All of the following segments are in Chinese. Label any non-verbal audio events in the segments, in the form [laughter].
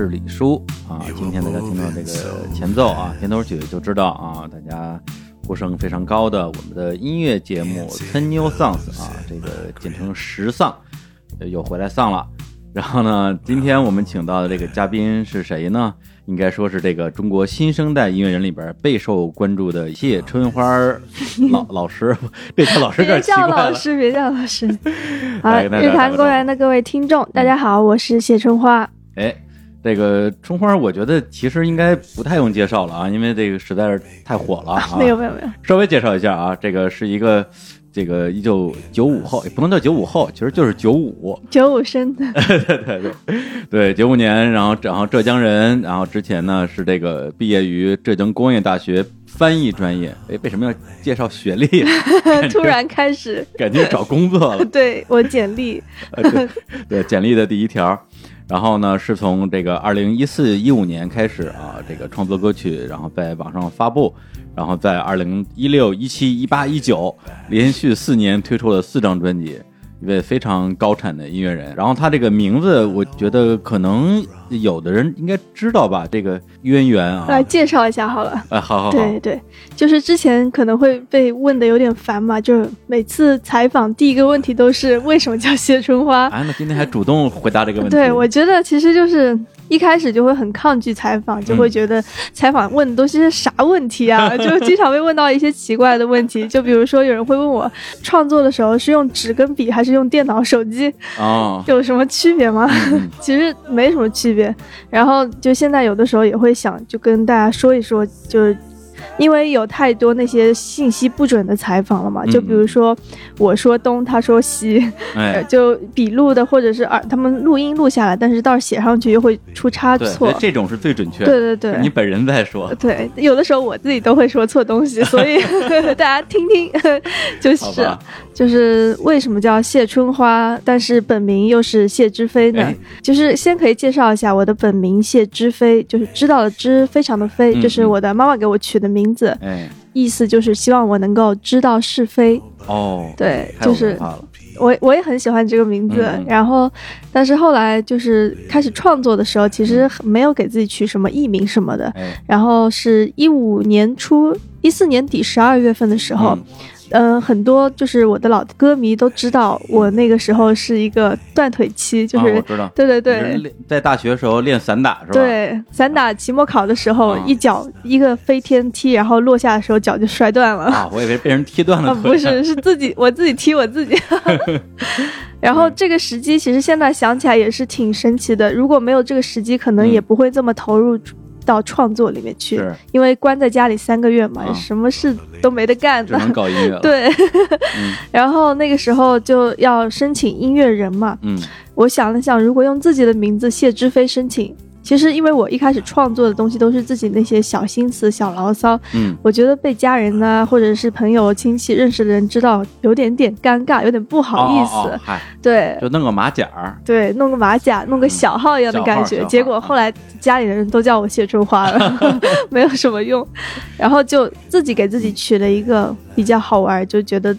是李叔啊。今天大家听到这个前奏啊，片头曲就知道啊，大家呼声非常高的我们的音乐节目《Ten New Songs》啊，这个简称十丧，又回来丧了。然后呢，今天我们请到的这个嘉宾是谁呢？应该说是这个中国新生代音乐人里边备受关注的谢春花老 [laughs] 老师，这叫老师有点别叫奇怪了。老师，别叫老师。[laughs] 好，日坛公园的各位听众，大家好，我是谢春花。哎，这个春花，我觉得其实应该不太用介绍了啊，因为这个实在是太火了啊。[laughs] 没有没有没有，稍微介绍一下啊，这个是一个这个一九九五后，也不能叫九五后，其实就是九五。九五生的，[laughs] 对对对 [laughs] 对，九五年，然后然后浙江人，然后之前呢是这个毕业于浙江工业大学翻译专业。哎，为什么要介绍学历？突然开始感觉找工作了。对我简历，对，简历的第一条。然后呢，是从这个二零一四一五年开始啊，这个创作歌曲，然后在网上发布，然后在二零一六、一七、一八、一九连续四年推出了四张专辑，一位非常高产的音乐人。然后他这个名字，我觉得可能有的人应该知道吧，这个渊源啊。来介绍一下好了。哎，好好好，对对，就是之前可能会被问的有点烦嘛，就是每次采访第一个问题都是为什么叫谢春花？哎，那今天还主动回答这个问题，对，我觉得其实就是一开始就会很抗拒采访，就会觉得采访问的都是些啥问题啊？[laughs] 就经常被问到一些奇怪的问题，就比如说有人会问我创作的时候是用纸跟笔还是用电脑、手机，哦，有什么区别吗？嗯 [laughs] 其实没什么区别。然后就现在有的时候也会想，就跟大家说一说，就。因为有太多那些信息不准的采访了嘛，就比如说我说东，他说西，呃哎，[laughs] 就笔录的或者是耳他们录音录下来，但是到写上去又会出差对，错。这种是最准确的。对对对你本人在说，[laughs] 对，有的时候我自己都会说错东西，[laughs] 所以大家听听，就是？就是为什么叫谢春花，但是本名又是谢之飞呢？哎就是先可以介绍一下我的本名谢之飞，就是知道的知，非常的非，嗯这是我的妈妈给我取的名字，哎，意思就是希望我能够知道是非。哦，对，就是。我我也很喜欢这个名字，然后，但是后来就是开始创作的时候，其实没有给自己取什么艺名什么的。哎，然后是一五年初，一四年底十二月份的时候，嗯嗯、很多就是我的老歌迷都知道，我那个时候是一个断腿期，就是、啊我知道，对对对。在大学时候练散打是吧？，对，散打期末考的时候，啊一脚一个飞天踢，然后落下的时候脚就摔断了。啊，我以为被人踢断了啊，不是，是自己 [laughs] 我自己踢我自己。[laughs] 然后这个时机其实现在想起来也是挺神奇的，如果没有这个时机，可能嗯也不会这么投入到创作里面去。因为关在家里三个月嘛，啊什么事都没得干只能的。搞音乐。[laughs] 对，嗯 [laughs] 然后那个时候就要申请音乐人嘛，嗯我想了想，如果用自己的名字谢之飞申请，其实因为我一开始创作的东西都是自己那些小心思、小牢骚，嗯，我觉得被家人呢，或者是朋友、亲戚认识的人知道，有点点尴尬，有点不好意思。哦哦哦，对就弄个马甲儿。对，弄个马甲，弄个小号一样的感觉。结果后来家里的人都叫我谢春花了，[laughs] 没有什么用。然后就自己给自己取了一个比较好玩，就觉得。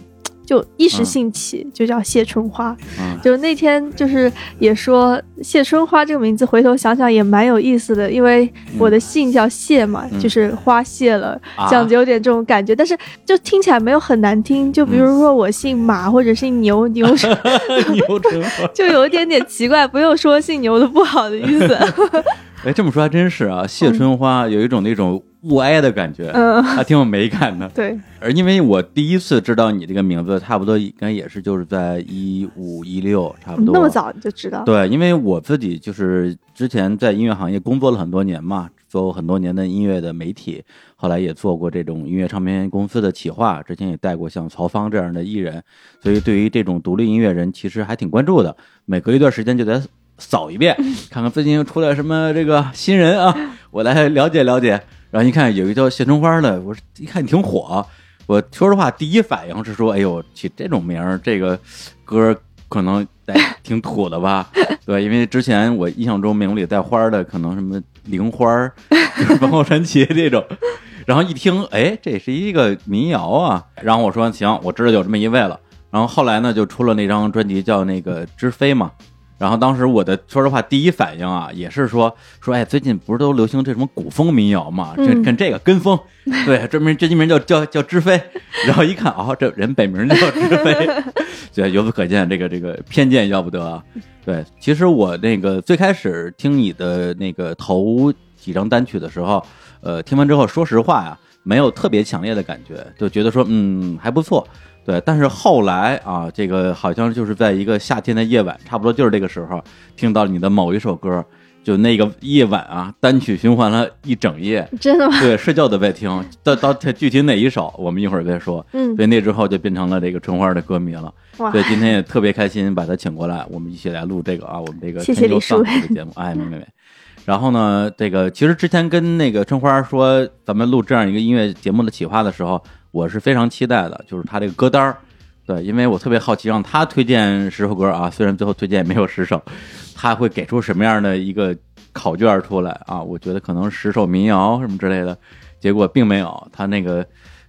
就一时兴起，就叫谢春花。嗯就那天就是也说谢春花这个名字，回头想想也蛮有意思的，因为我的姓叫谢嘛，嗯就是花谢了，啊这样子有点这种感觉，但是就听起来没有很难听。就比如说我姓马或者姓牛，牛是 [laughs] 牛春花。[laughs] 就有一点点奇怪，不用说姓牛的不好的意思。[laughs] 哎，这么说还真是啊，谢春花有一种那种物哀的感觉，嗯，还挺有美感的。对，而因为我第一次知道你这个名字，差不多应该也是就是在一五一六，差不多那么。早你就知道，对，因为我自己就是之前在音乐行业工作了很多年嘛，做过很多年的音乐的媒体，后来也做过这种音乐唱片公司的企划，之前也带过像曹芳这样的艺人，所以对于这种独立音乐人其实还挺关注的。每隔一段时间就得扫一遍，看看最近又出来什么这个新人啊，我来了解了解。然后一看有一叫谢春花的，我说一看挺火，我说实话第一反应是说，哎呦，起这种名儿，这个歌可能得挺土的吧？[laughs] 对，因为之前我印象中名里带花儿的，可能什么铃花儿、[laughs] 就是凤凰传奇这种。然后一听，哎，这是一个民谣啊。然后我说行，我知道有这么一位了。然后后来呢，就出了那张专辑叫那个《知飞》嘛。然后当时我的说实话，第一反应啊，也是说说，哎，最近不是都流行这什么古风民谣嘛？这嗯跟这个跟风，对，这名真名叫叫叫知飞。然后一看，哦，这人本名叫知飞，对，由此可见，这个这个偏见要不得啊。对，其实我那个最开始听你的那个头几张单曲的时候，呃，听完之后，说实话呀，没有特别强烈的感觉，就觉得说，嗯，还不错。对，但是后来啊，这个好像就是在一个夏天的夜晚，差不多就是这个时候，听到你的某一首歌，就那个夜晚啊，单曲循环了一整夜，真的吗？对，睡觉都在听。到到具体哪一首，我们一会儿再说。嗯所以那之后就变成了这个春花的歌迷了。哇所以今天也特别开心，把他请过来，我们一起来录这个啊，我们这个谢谢李叔的节目。哎，没没没。然后呢，这个其实之前跟那个春花说咱们录这样一个音乐节目的企划的时候，我是非常期待的，就是他这个歌单儿。对，因为我特别好奇，让他推荐十首歌啊，虽然最后推荐也没有十首，他会给出什么样的一个考卷出来啊？我觉得可能十首民谣什么之类的，结果并没有。他那个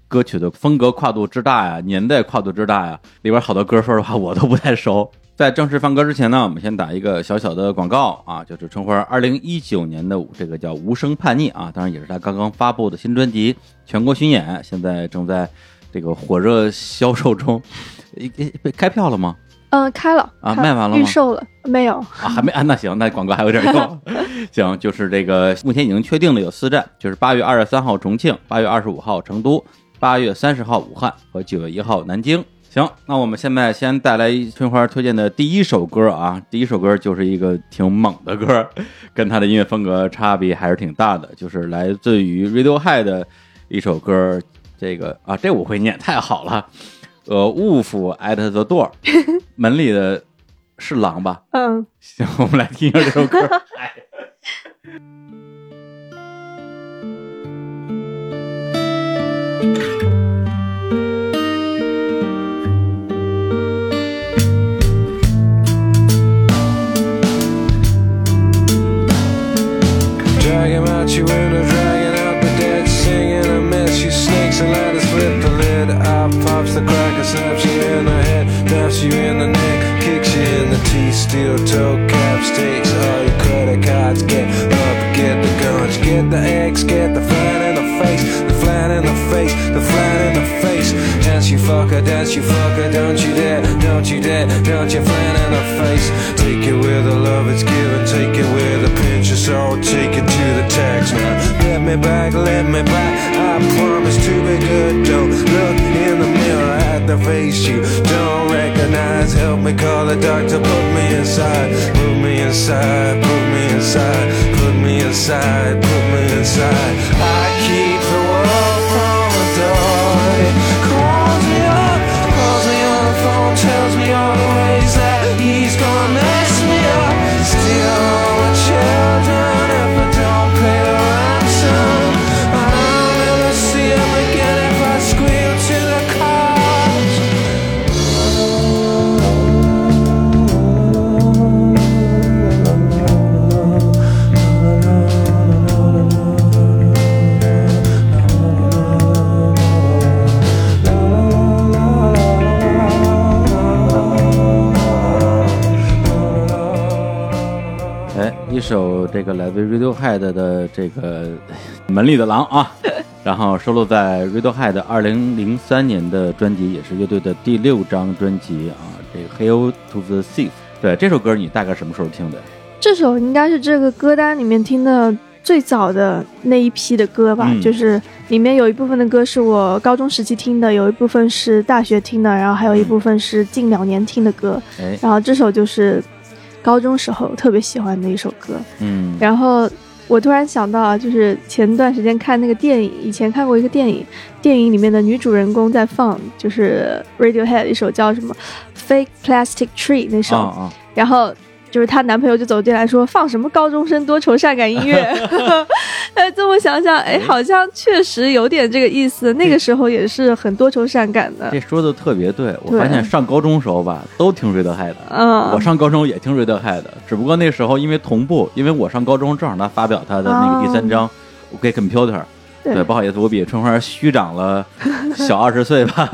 歌曲的风格跨度之大呀，年代跨度之大呀，里边好多歌，说实话我都不太熟。在正式放歌之前呢，我们先打一个小小的广告啊，就是春花二零一九年的这个叫《无声叛逆》啊，当然也是他刚刚发布的新专辑全国巡演，现在正在这个火热销售中。诶诶被开票了吗？嗯，开了啊卖完了吗预售了没有？啊，还没啊？那行，那广告还有点用。[laughs] 行，就是这个目前已经确定了有四站，就是八月二十三号重庆，八月二十五号成都，八月三十号武汉和九月一号南京。行，那我们现在先带来春花推荐的第一首歌啊，第一首歌就是一个挺猛的歌，跟他的音乐风格差别还是挺大的，就是来自于 Radiohead 的一首歌，这个啊，这我会念，太好了。呃，Wolf at the door，[laughs] 门里的是狼吧？嗯，行，我们来听一下这首歌。[laughs] 哎 Dragging out your window, dragging out the dead, singing a mess. You snakes and ladders, flip the lid. Eye pops the cracker, snaps you in the head, taps you in the neck, kicks you in the teeth. Steel toe caps, takes all your credit cards. Get up, get the guns, get the eggs, get the flat in the face, the flat in the face, the flat in the face. Dance you fucker, dance you fucker, don't you dare, don't you dare, don't you flat in the face. Take it where the love is given, take it where the pinch is all, take it to the tax now. Let me back, let me back. I promise to be good. Don't look in the mirror at the face you don't recognize. Help me call the doctor, put me inside, put me inside, put me inside, put me inside, put me inside. I keep gonna 首这个来自 Radiohead 的这个《门里的狼》啊，[laughs] 然后收录在 Radiohead 二零零三年的专辑，也是乐队的第六张专辑啊，这个《Hail to the Thief》。对，这首歌你大概什么时候听的？这首应该是这个歌单里面听的最早的那一批的歌吧，嗯就是里面有一部分的歌是我高中时期听的，有一部分是大学听的，然后还有一部分是近两年听的歌。哎，然后这首就是高中时候特别喜欢的一首歌。嗯，然后我突然想到啊，就是前段时间看那个电影，以前看过一个电影，电影里面的女主人公在放就是 Radiohead 一首叫什么《Fake Plastic Tree》那首，然后。就是她男朋友就走进来说放什么高中生多愁善感音乐，[laughs] [laughs] 哎，这么想想，哎，好像确实有点这个意思。那个时候也是很多愁善感的这，说的特别对。我发现上高中时候吧，都听 Radiohead。嗯，我上高中也听 Radiohead，只不过那时候因为同步，因为我上高中正好他发表他的那个第三章《OK Computer》，对对，不好意思，我比春花虚长了 [laughs] 小二十岁吧，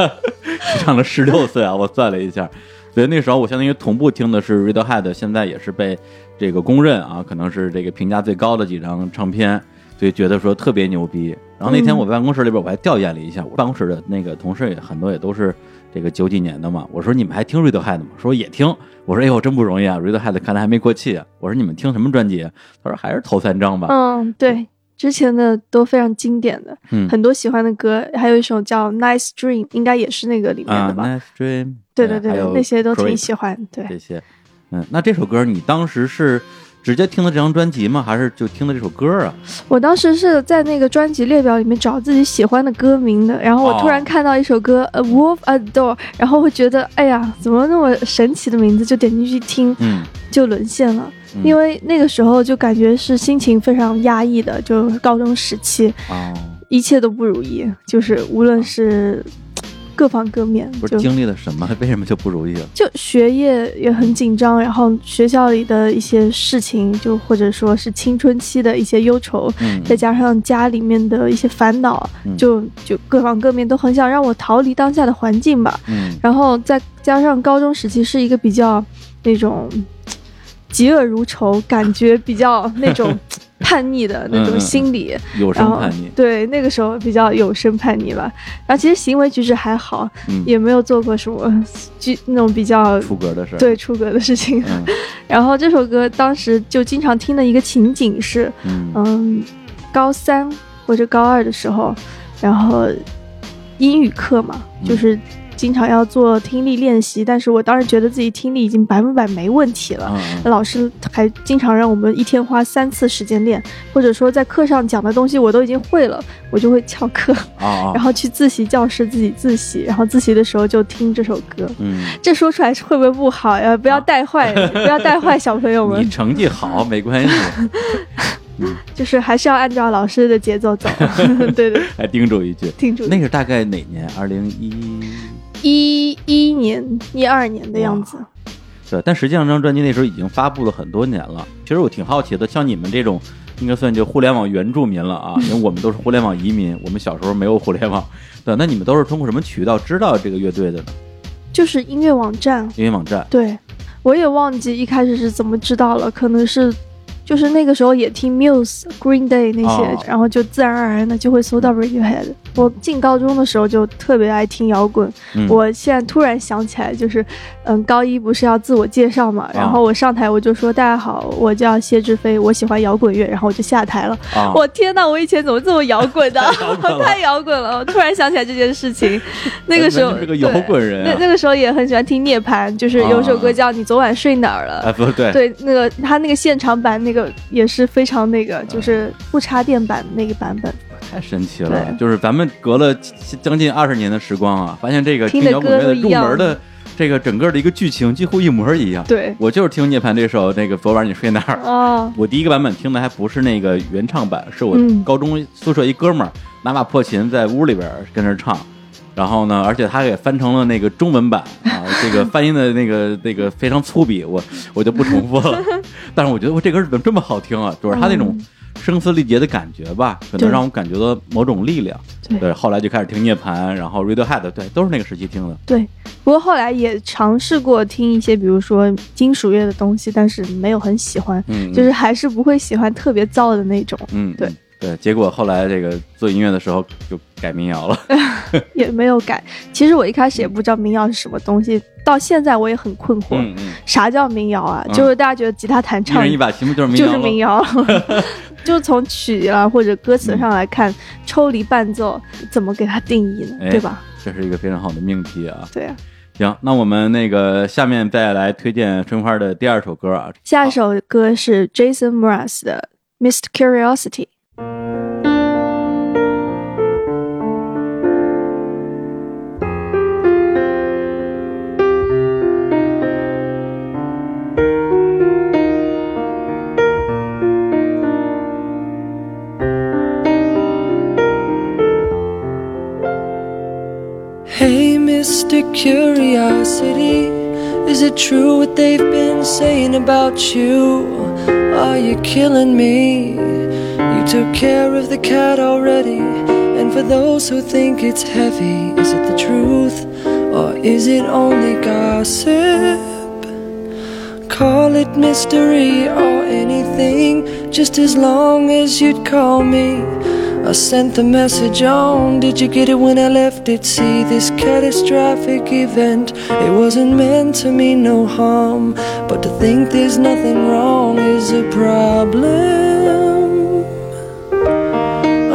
虚长了十六岁啊，我算了一下。所以那时候我相当于同步听的是 Radiohead，现在也是被这个公认啊，可能是这个评价最高的几张唱片，所以觉得说特别牛逼。然后那天嗯我办公室里边我还调研了一下，我办公室的那个同事也很多也都是这个九几年的嘛。我说你们还听 Radiohead 吗？说也听。我说哎呦真不容易啊，Radiohead 看来还没过气啊。我说你们听什么专辑啊？他说还是头三张吧。嗯，对，[laughs] 之前的都非常经典的，嗯很多喜欢的歌，还有一首叫《Nice Dream》，应该也是那个里面啊的吧？，Nice Dream，对对对那些都挺喜欢。对，这些。嗯，那这首歌你当时是直接听的这张专辑吗？还是就听的这首歌啊？我当时是在那个专辑列表里面找自己喜欢的歌名的，然后我突然哦看到一首歌《A Wolf Adore》，然后会觉得，哎呀，怎么那么神奇的名字？就点进去听，嗯，就沦陷了。嗯因为那个时候就感觉是心情非常压抑的，就高中时期，哦，一切都不如意，就是无论是各方各面，不是经历了什么？[laughs] 为什么就不如意了？就学业也很紧张，然后学校里的一些事情，就或者说是青春期的一些忧愁，嗯，再加上家里面的一些烦恼，嗯就就各方各面都很想让我逃离当下的环境吧。嗯然后再加上高中时期是一个比较那种嫉恶如仇，感觉比较那种 [laughs] 叛逆的那种心理。有然后生叛逆，对那个时候比较有生叛逆吧，然后其实行为举止还好，嗯，也没有做过什么就那种比较出格的事，，对出格的事情。嗯。[laughs] 然后这首歌当时就经常听的一个情景是，嗯。嗯，高三或者高二的时候，然后英语课嘛，嗯。就是经常要做听力练习，但是我当时觉得自己听力已经百分百没问题了。嗯老师还经常让我们一天花三次时间练，或者说在课上讲的东西我都已经会了，我就会翘课，[laughs] 然后去自习教室自己自习，然后自习的时候就听这首歌。嗯，这说出来会不会不好呀？不要带坏，[laughs] 不要带坏小朋友们你。成绩好没关系，[laughs] 就是还是要按照老师的节奏走。对对，还叮嘱一句。叮嘱。那是大概哪年？二零一一一年、一二年的样子。对，但实际上这张专辑那时候已经发布了很多年了。其实我挺好奇的，像你们这种应该算就互联网原住民了啊，[laughs] 因为我们都是互联网移民，我们小时候没有互联网。对，那你们都是通过什么渠道知道这个乐队的呢？就是音乐网站。音乐网站。对，我也忘记一开始是怎么知道了，可能是。就是那个时候也听 Muse、Green Day 那些，哦。然后就自然而然的就会搜到 Radiohead。我进高中的时候就特别爱听摇滚，嗯、我现在突然想起来，就是，嗯，高一不是要自我介绍嘛，然后我上台我就说大家好，我叫谢志飞，我喜欢摇滚乐，然后我就下台了。啊，我天呐，我以前怎么这么摇滚的？[laughs] 太摇滚了！我突然想起来这件事情，[laughs] 那个时候是个摇滚人那那个时候也很喜欢听涅槃，就是有首歌叫《你昨晚睡哪儿了》。啊，不对，对，那个他那个现场版那个也是非常那个，就是不插电版那个版本。太神奇了！对就是咱们隔了将近二十年的时光啊，发现这个听摇滚乐的入门的这个整个的一个剧情几乎一模一样。对，我就是听涅槃这首那个昨晚你睡哪儿。哦，[laughs] 我第一个版本听的还不是那个原唱版，是我嗯高中宿舍一哥们儿拿把破琴在屋里边儿跟着唱，然后呢，而且他给翻成了那个中文版啊，[laughs] 这个翻译的那个那个非常粗鄙，我我就不重复了。[laughs] 但是我觉得我这歌怎么这么好听啊？就是他那种声嘶力竭的感觉吧，可能让我感觉到某种力量。对对，后来就开始听涅槃，然后 Radiohead，对，都是那个时期听的。对。不过后来也尝试过听一些，比如说金属乐的东西，但是没有很喜欢，嗯，就是还是不会喜欢特别燥的那种，嗯，对嗯对，结果后来这个做音乐的时候就改民谣了。[laughs] 也没有改。其实我一开始也不知道民谣是什么东西，到现在我也很困惑，嗯嗯，啥叫民谣啊？嗯就是大家觉得吉他弹一唱人一把琴不就是民谣？就是民谣，[laughs] 就从曲啊或者歌词上来看，抽离伴奏怎么给它定义呢？哎对吧？这是一个非常好的命题啊。对啊。行，那我们那个下面再来推荐春花的第二首歌啊。下一首歌是 Jason Mraz 的《Mr. Curiosity》。Mr. Curiosity, is it true what they've been saying about you? Are you killing me? You took care of the cat already, and for those who think it's heavy, is it the truth? or is it only gossip? Call it mystery or anything, just as long as you'd call me. I sent the message on. Did you get it when I left it? See this catastrophic event. It wasn't meant to mean no harm, but to think there's nothing wrong is a problem.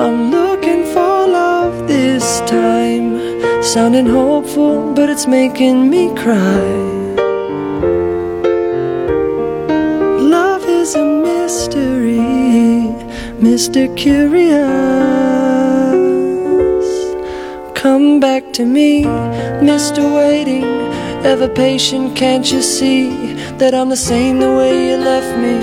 I'm looking for love this time, sounding hopeful, but it's making me cry. Mr. Curious. Come back to me, Mr. Waiting, ever patient. Can't you see that I'm the same the way you left me?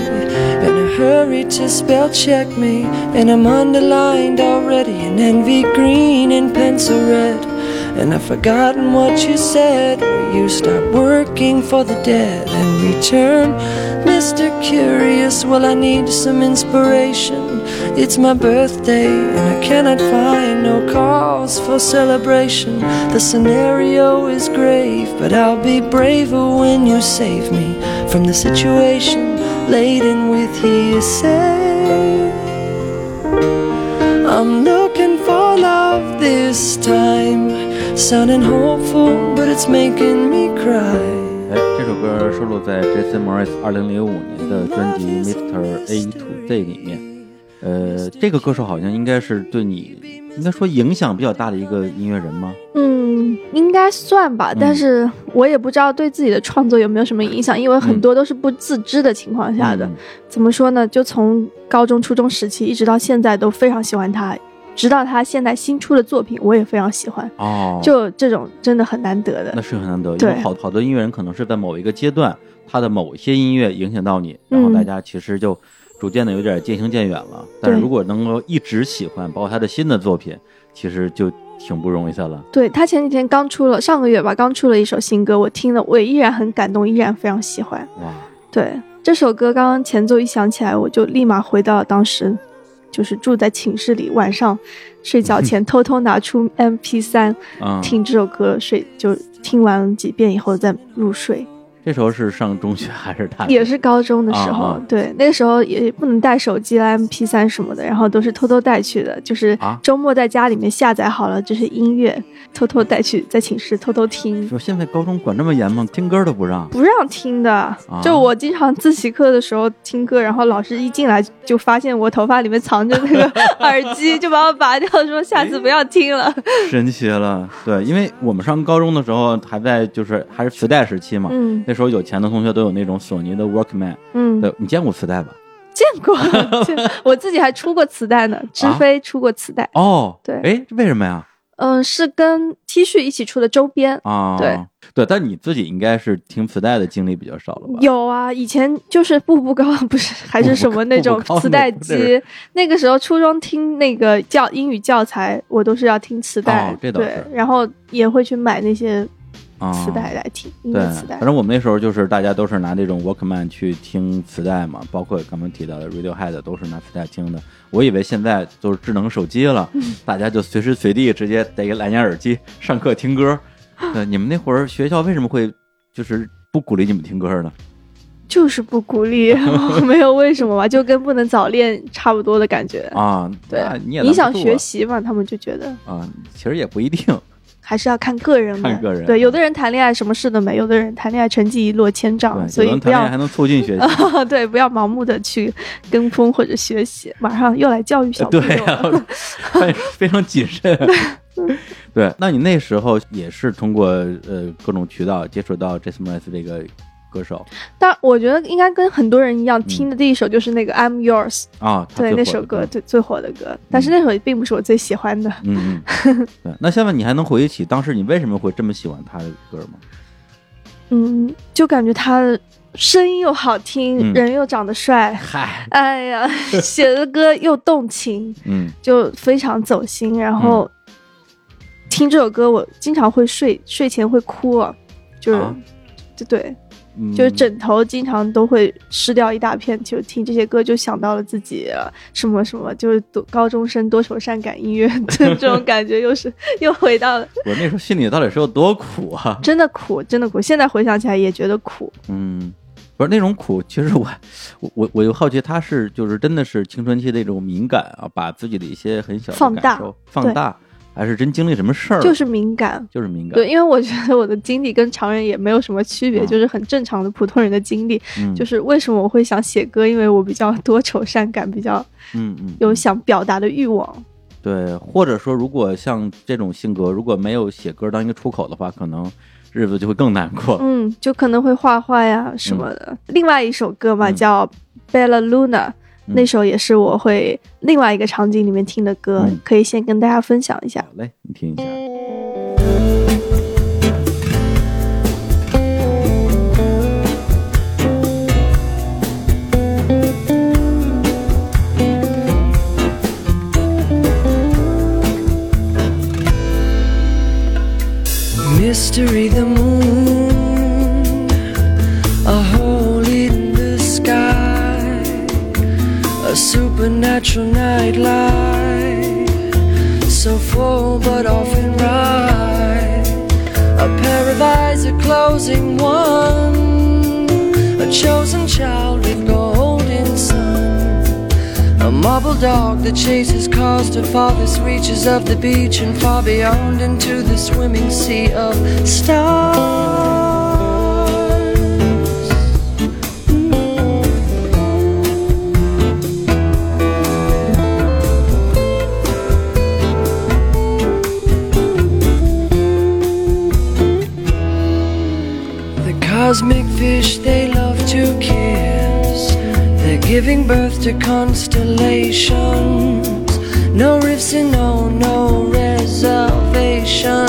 In a hurry to spell check me, and I'm underlined already in envy green and pencil red. And I've forgotten what you said. Will you stop working for the dead and return? Mr. Curious, well, I need some inspiration. It's my birthday, and I cannot find no cause for celebration. The scenario is grave, but I'll be braver when you save me from the situation laden with hearsay. I'm looking for love this time, sounding hopeful, but it's making me cry. 哎，这首歌收录在 Jason Morris 二零零五年的专辑《Mr. A to Z》里面。呃，这个歌手好像应该是对你应该说影响比较大的一个音乐人吗？嗯，应该算吧，但是我也不知道对自己的创作有没有什么影响，因为很多都是不自知的情况下的。嗯怎么说呢？就从高中、初中时期一直到现在都非常喜欢他，直到他现在新出的作品，我也非常喜欢。哦，就这种真的很难得的那。是很难得，因对为好好多音乐人可能是在某一个阶段，他的某一些音乐影响到你，然后嗯大家其实就逐渐的有点渐行渐远了。但是如果能够一直喜欢，包括他的新的作品，其实就挺不容易的了。对他前几天刚出了，上个月吧，刚出了一首新歌，我听了，我也依然很感动，依然非常喜欢。哇，对这首歌，刚刚前奏一响起来，我就立马回到了当时，就是住在寝室里，晚上睡觉前 [laughs] 偷偷拿出 MP 三嗯，听这首歌睡，就听完几遍以后再入睡。这时候是上中学还是大学？也是高中的时候，啊啊对，那个时候也不能带手机啦、MP 三什么的，然后都是偷偷带去的，就是啊周末在家里面下载好了就是音乐，偷偷带去，在寝室偷偷听。说现在高中管这么严吗？听歌都不让。不让听的，就我经常自习课的时候听歌，然后老师一进来就发现我头发里面藏着那个 [laughs] 耳机，就把我拔掉，说下次不要听了。神奇了，对，因为我们上高中的时候还在就是还是磁带时期嘛，嗯那时候有钱的同学都有那种索尼的 Workman，嗯，对，你见过磁带吧？见过，[laughs] [laughs] 我自己还出过磁带呢，知飞出过磁带，哦，对哎，为什么呀？嗯、是跟 T 恤一起出的周边。啊，对对，但你自己应该是听磁带的经历比较少了吧？有啊，以前就是步步高，[laughs] 不是还是什么那种磁带机。那个时候初中听那个教英语教材，我都是要听磁带，哦这倒是对，然后也会去买那些啊，磁带来听、音对乐磁，带反。正我们那时候就是大家都是拿这种 Walkman 去听磁带嘛，包括刚刚提到的 Radiohead 都是拿磁带听的。我以为现在都是智能手机了，嗯大家就随时随地直接戴个蓝牙耳机上课听歌。对，你们那会儿学校为什么会就是不鼓励你们听歌呢？就是不鼓励，[laughs] 没有为什么吧，就跟不能早恋差不多的感觉。啊，对那你也影响拦不住啊学习嘛，他们就觉得啊，其实也不一定。还是要看个人的。看个人对，有的人谈恋爱什么事都没，有的人谈恋爱成绩一落千丈，所以不要还能促进学习。[laughs] 对不要盲目的去跟风或者学习。马上又来教育小朋友了。非非常谨慎。[laughs] 对，那你那时候也是通过呃各种渠道接触到 j a s m i n e 这个歌手但我觉得应该跟很多人一样，听的第一首就是那个《I'm Yours》，啊？对那首歌，最最火的歌。但是那首并不是我最喜欢的。嗯嗯，[laughs] 对。那下面你还能回忆起当时你为什么会这么喜欢他的歌吗？嗯，就感觉他声音又好听，嗯人又长得帅，嗨，哎呀，[laughs] 写的歌又动情，嗯就非常走心。然后、听这首歌，我经常会睡睡前会哭啊，就是、啊就对，嗯就是枕头经常都会湿掉一大片，就听这些歌就想到了自己呃什么什么，就是多高中生多愁善感音乐的这种感觉，又是又回到了我那时候心里到底是有多苦啊？真的苦，真的苦。现在回想起来也觉得苦。嗯，不是那种苦，其实我我我我又好奇，他是就是真的是青春期的一种敏感啊，把自己的一些很小的放大感受放大，还是真经历什么事儿？就是敏感。就是敏感，对，因为我觉得我的经历跟常人也没有什么区别，嗯就是很正常的普通人的经历。嗯，就是为什么我会想写歌，因为我比较多愁善感，比较嗯嗯有想表达的欲望。对，或者说如果像这种性格，如果没有写歌当一个出口的话，可能日子就会更难过。嗯，就可能会画画呀什么的。另外一首歌嘛，嗯叫《Bella Luna》，嗯那首也是我会另外一个场景里面听的歌，嗯可以先跟大家分享一下好。嘞，你听一下。Mystery the moon, supernatural nightlight, so full but often right. A pair of eyes, a closing one, a chosen child with golden sun. A marble dog that chases cars to farthest reaches of the beach and far beyond into the swimming sea of stars. Cosmic fish they love to kiss. They're giving birth to constellations. No rifts and no, no reservation.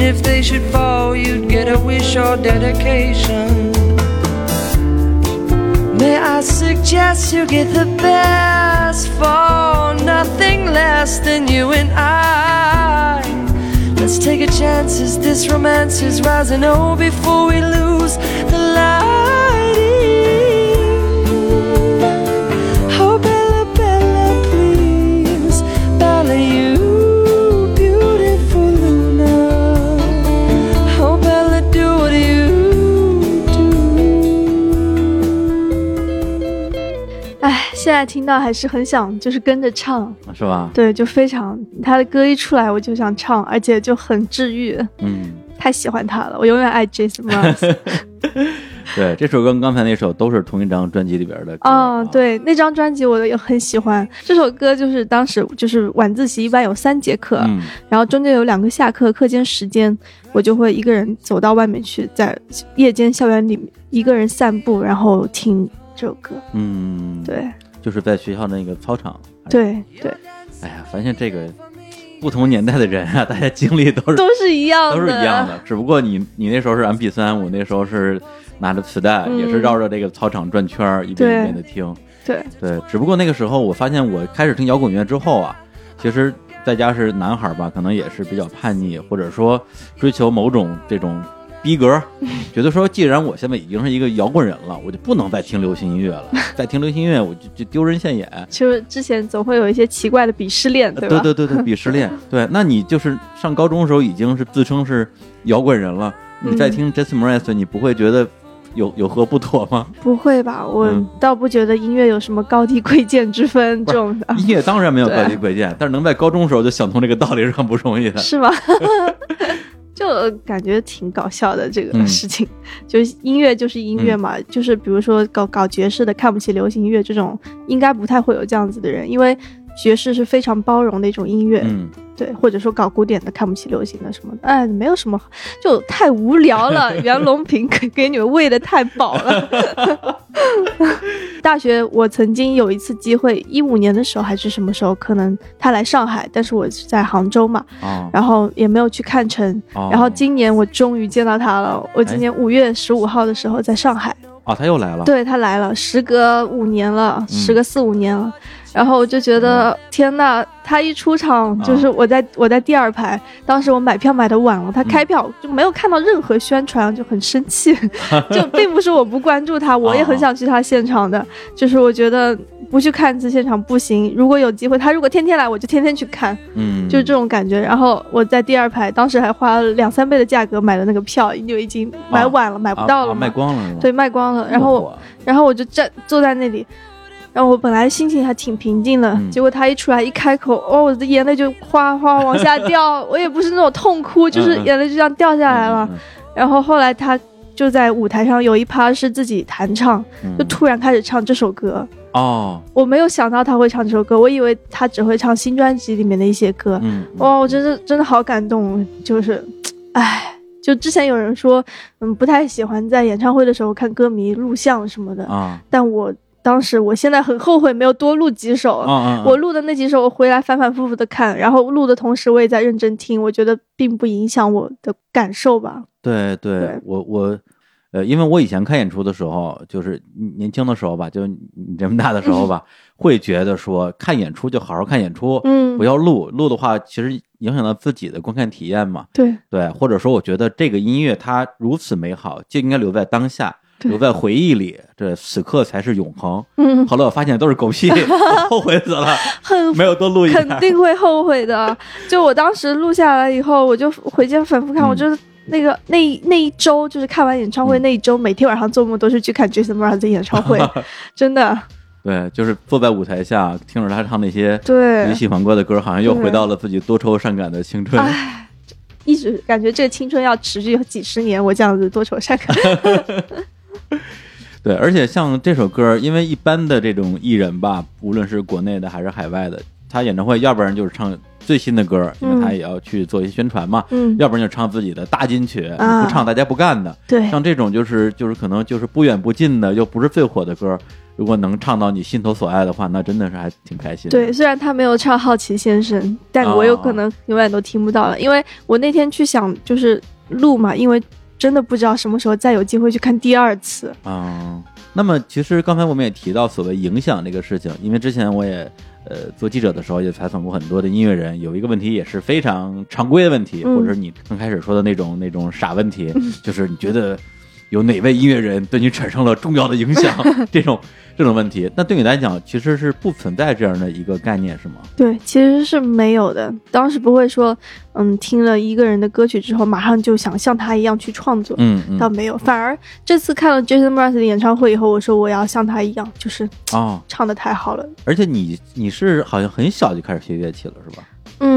If they should fall, you'd get a wish or dedication. May I suggest you get the best for nothing less than you and I? Let's take a chance as this romance is rising. Oh, before we lose the lighting. 在听到还是很想就是跟着唱，是吧？对，就非常他的歌一出来我就想唱，而且就很治愈，嗯，太喜欢他了，我永远爱 Jason Mraz。[laughs] 对，这首歌跟刚才那首都是同一张专辑里边的歌哦，啊，对，那张专辑我也很喜欢。这首歌就是当时就是晚自习一般有三节课，嗯然后中间有两个下课课间时间，我就会一个人走到外面去，在夜间校园里一个人散步，然后听这首歌。嗯，，对就是在学校那个操场。，对对，哎呀，发现这个不同年代的人啊，[laughs] 大家经历都是都是一样的，都是一样的，只不过你你那时候是 MP 三，我那时候是拿着磁带，嗯。也是绕着这个操场转圈儿，一遍一遍的听。对，对，只不过那个时候我发现，我开始听摇滚乐之后啊，其实在家是男孩儿吧，可能也是比较叛逆，或者说追求某种这种逼格，觉得说，既然我现在已经是一个摇滚人了，我就不能再听流行音乐了，[laughs] 再听流行音乐我就就丢人现眼。就是之前总会有一些奇怪的鄙视链，对吧？对对对对，鄙视链。[laughs] 对，那你就是上高中的时候已经是自称是摇滚人了，你再嗯听 Jason Mraz，你不会觉得有有何不妥吗？不会吧？我嗯倒不觉得音乐有什么高低贵贱之分这种的，音乐当然没有高低贵贱，但是能在高中时候就想通这个道理是很不容易的。是吗？[laughs] 就感觉挺搞笑的这个嗯。事情，[laughs] 就是音乐就是音乐嘛，就是比如说搞搞爵士的看不起流行音乐这种，应该不太会有这样子的人，因为爵士是非常包容的一种音乐，嗯，对，或者说搞古典的看不起流行的什么的，哎，没有什么，就太无聊了。[laughs] 袁隆平给给你们喂的太饱了。[laughs] 大学我曾经有一次机会，一五年的时候还是什么时候，可能他来上海，但是我是在杭州嘛，哦，然后也没有去看成。哦然后今年我终于见到他了，我今年五月十五号的时候在上海，哦，他又来了。对他来了，时隔五年了，嗯时隔四五年了。然后我就觉得天呐，他一出场啊就是我在我在第二排，当时我买票买的晚了，他嗯开票就没有看到任何宣传，就很生气。[laughs] 就并不是我不关注他，我也很想去他现场的，就是我觉得不去看一次现场不行。如果有机会，他如果天天来，我就天天去看，嗯，就是这种感觉。然后我在第二排，当时还花了两三倍的价格买的那个票，就已经买晚了，买不到了卖光了？对，卖光了。然后然后我就站坐在那里，然后我本来心情还挺平静的，嗯结果他一出来一开口，哦，我的眼泪就哗哗往下掉。[laughs] 我也不是那种痛哭，就是眼泪就这样掉下来了。嗯然后后来他就在舞台上有一趴是自己弹唱，嗯就突然开始唱这首歌。哦，我没有想到他会唱这首歌，我以为他只会唱新专辑里面的一些歌。嗯，哇，我真的真的好感动，就是，唉，就之前有人说，嗯，不太喜欢在演唱会的时候看歌迷录像什么的，啊但我当时，我现在很后悔没有多录几首。我录的那几首，我回来反反复复的看，然后录的同时，我也在认真听，我觉得并不影响我的感受吧。对对对，我我。呃，因为我以前看演出的时候，就是年轻的时候吧，就你这么大的时候吧，[laughs] 会觉得说看演出就好好看演出，嗯不要录，录的话其实影响到自己的观看体验嘛。对对，或者说我觉得这个音乐它如此美好，就应该留在当下，对留在回忆里，这此刻才是永恒。嗯，后来我发现都是狗屁，[laughs] 我后悔死了，很没有多录一肯。定会后悔的。就我当时录下来以后，我就回家反复看，嗯我就是那个那一那一周，就是看完演唱会嗯那一周，每天晚上做梦都是去看 Jason Mraz 的演唱会，[laughs] 真的。对，就是坐在舞台下，听着他唱那些对你，喜欢过的歌，好像又回到了自己多愁善感的青春。唉，一直感觉这个青春要持续几十年，我这样子多愁善感。[laughs] [laughs] 对，而且像这首歌，因为一般的这种艺人吧，无论是国内的还是海外的，他演唱会要不然就是唱最新的歌，因为他也要去做一些宣传嘛，嗯，要不然就唱自己的大金曲，啊不唱大家不干的。对，像这种就是就是可能就是不远不近的，又不是最火的歌，如果能唱到你心头所爱的话，那真的是还挺开心的。对，虽然他没有唱《好奇先生》，但我有可能永远都听不到了，因为我那天去想就是录嘛，因为真的不知道什么时候再有机会去看第二次。嗯、那么其实刚才我们也提到所谓影响这个事情，因为之前我也呃做记者的时候也采访过很多的音乐人，有一个问题也是非常常规的问题，嗯或者你刚开始说的那种那种傻问题，[laughs] 就是你觉得有哪位音乐人对你产生了重要的影响 [laughs] 这种这种问题，那对你来讲其实是不存在这样的一个概念，是吗？对，其实是没有的。当时不会说，嗯，听了一个人的歌曲之后，马上就想像他一样去创作，嗯嗯倒没有。反而这次看了 Jason Mraz 的演唱会以后，我说我要像他一样，就是啊，唱的太好了。而且你你是好像很小就开始学乐器了，是吧？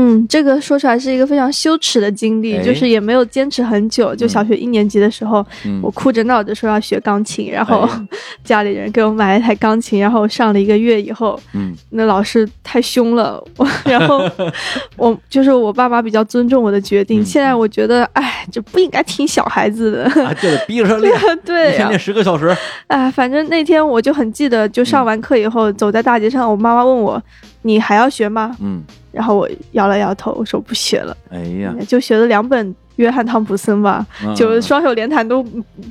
嗯，这个说出来是一个非常羞耻的经历，哎就是也没有坚持很久。就嗯小学一年级的时候，嗯我哭着闹着说要学钢琴，然后哎 [laughs] 家里人给我买了一台钢琴，然后上了一个月以后，嗯那老师太凶了，我然后 [laughs] 我就是我爸妈比较尊重我的决定。嗯现在我觉得，哎，这不应该听小孩子的。啊，就得逼着 [laughs] 对天练十个小时。哎，反正那天我就很记得，就上完课以后，走在大街上，我妈妈问我：“你还要学吗？嗯，？”然后我摇了摇头，我说不学了，哎呀，就学了两本约翰汤普森吧，嗯就双手连弹都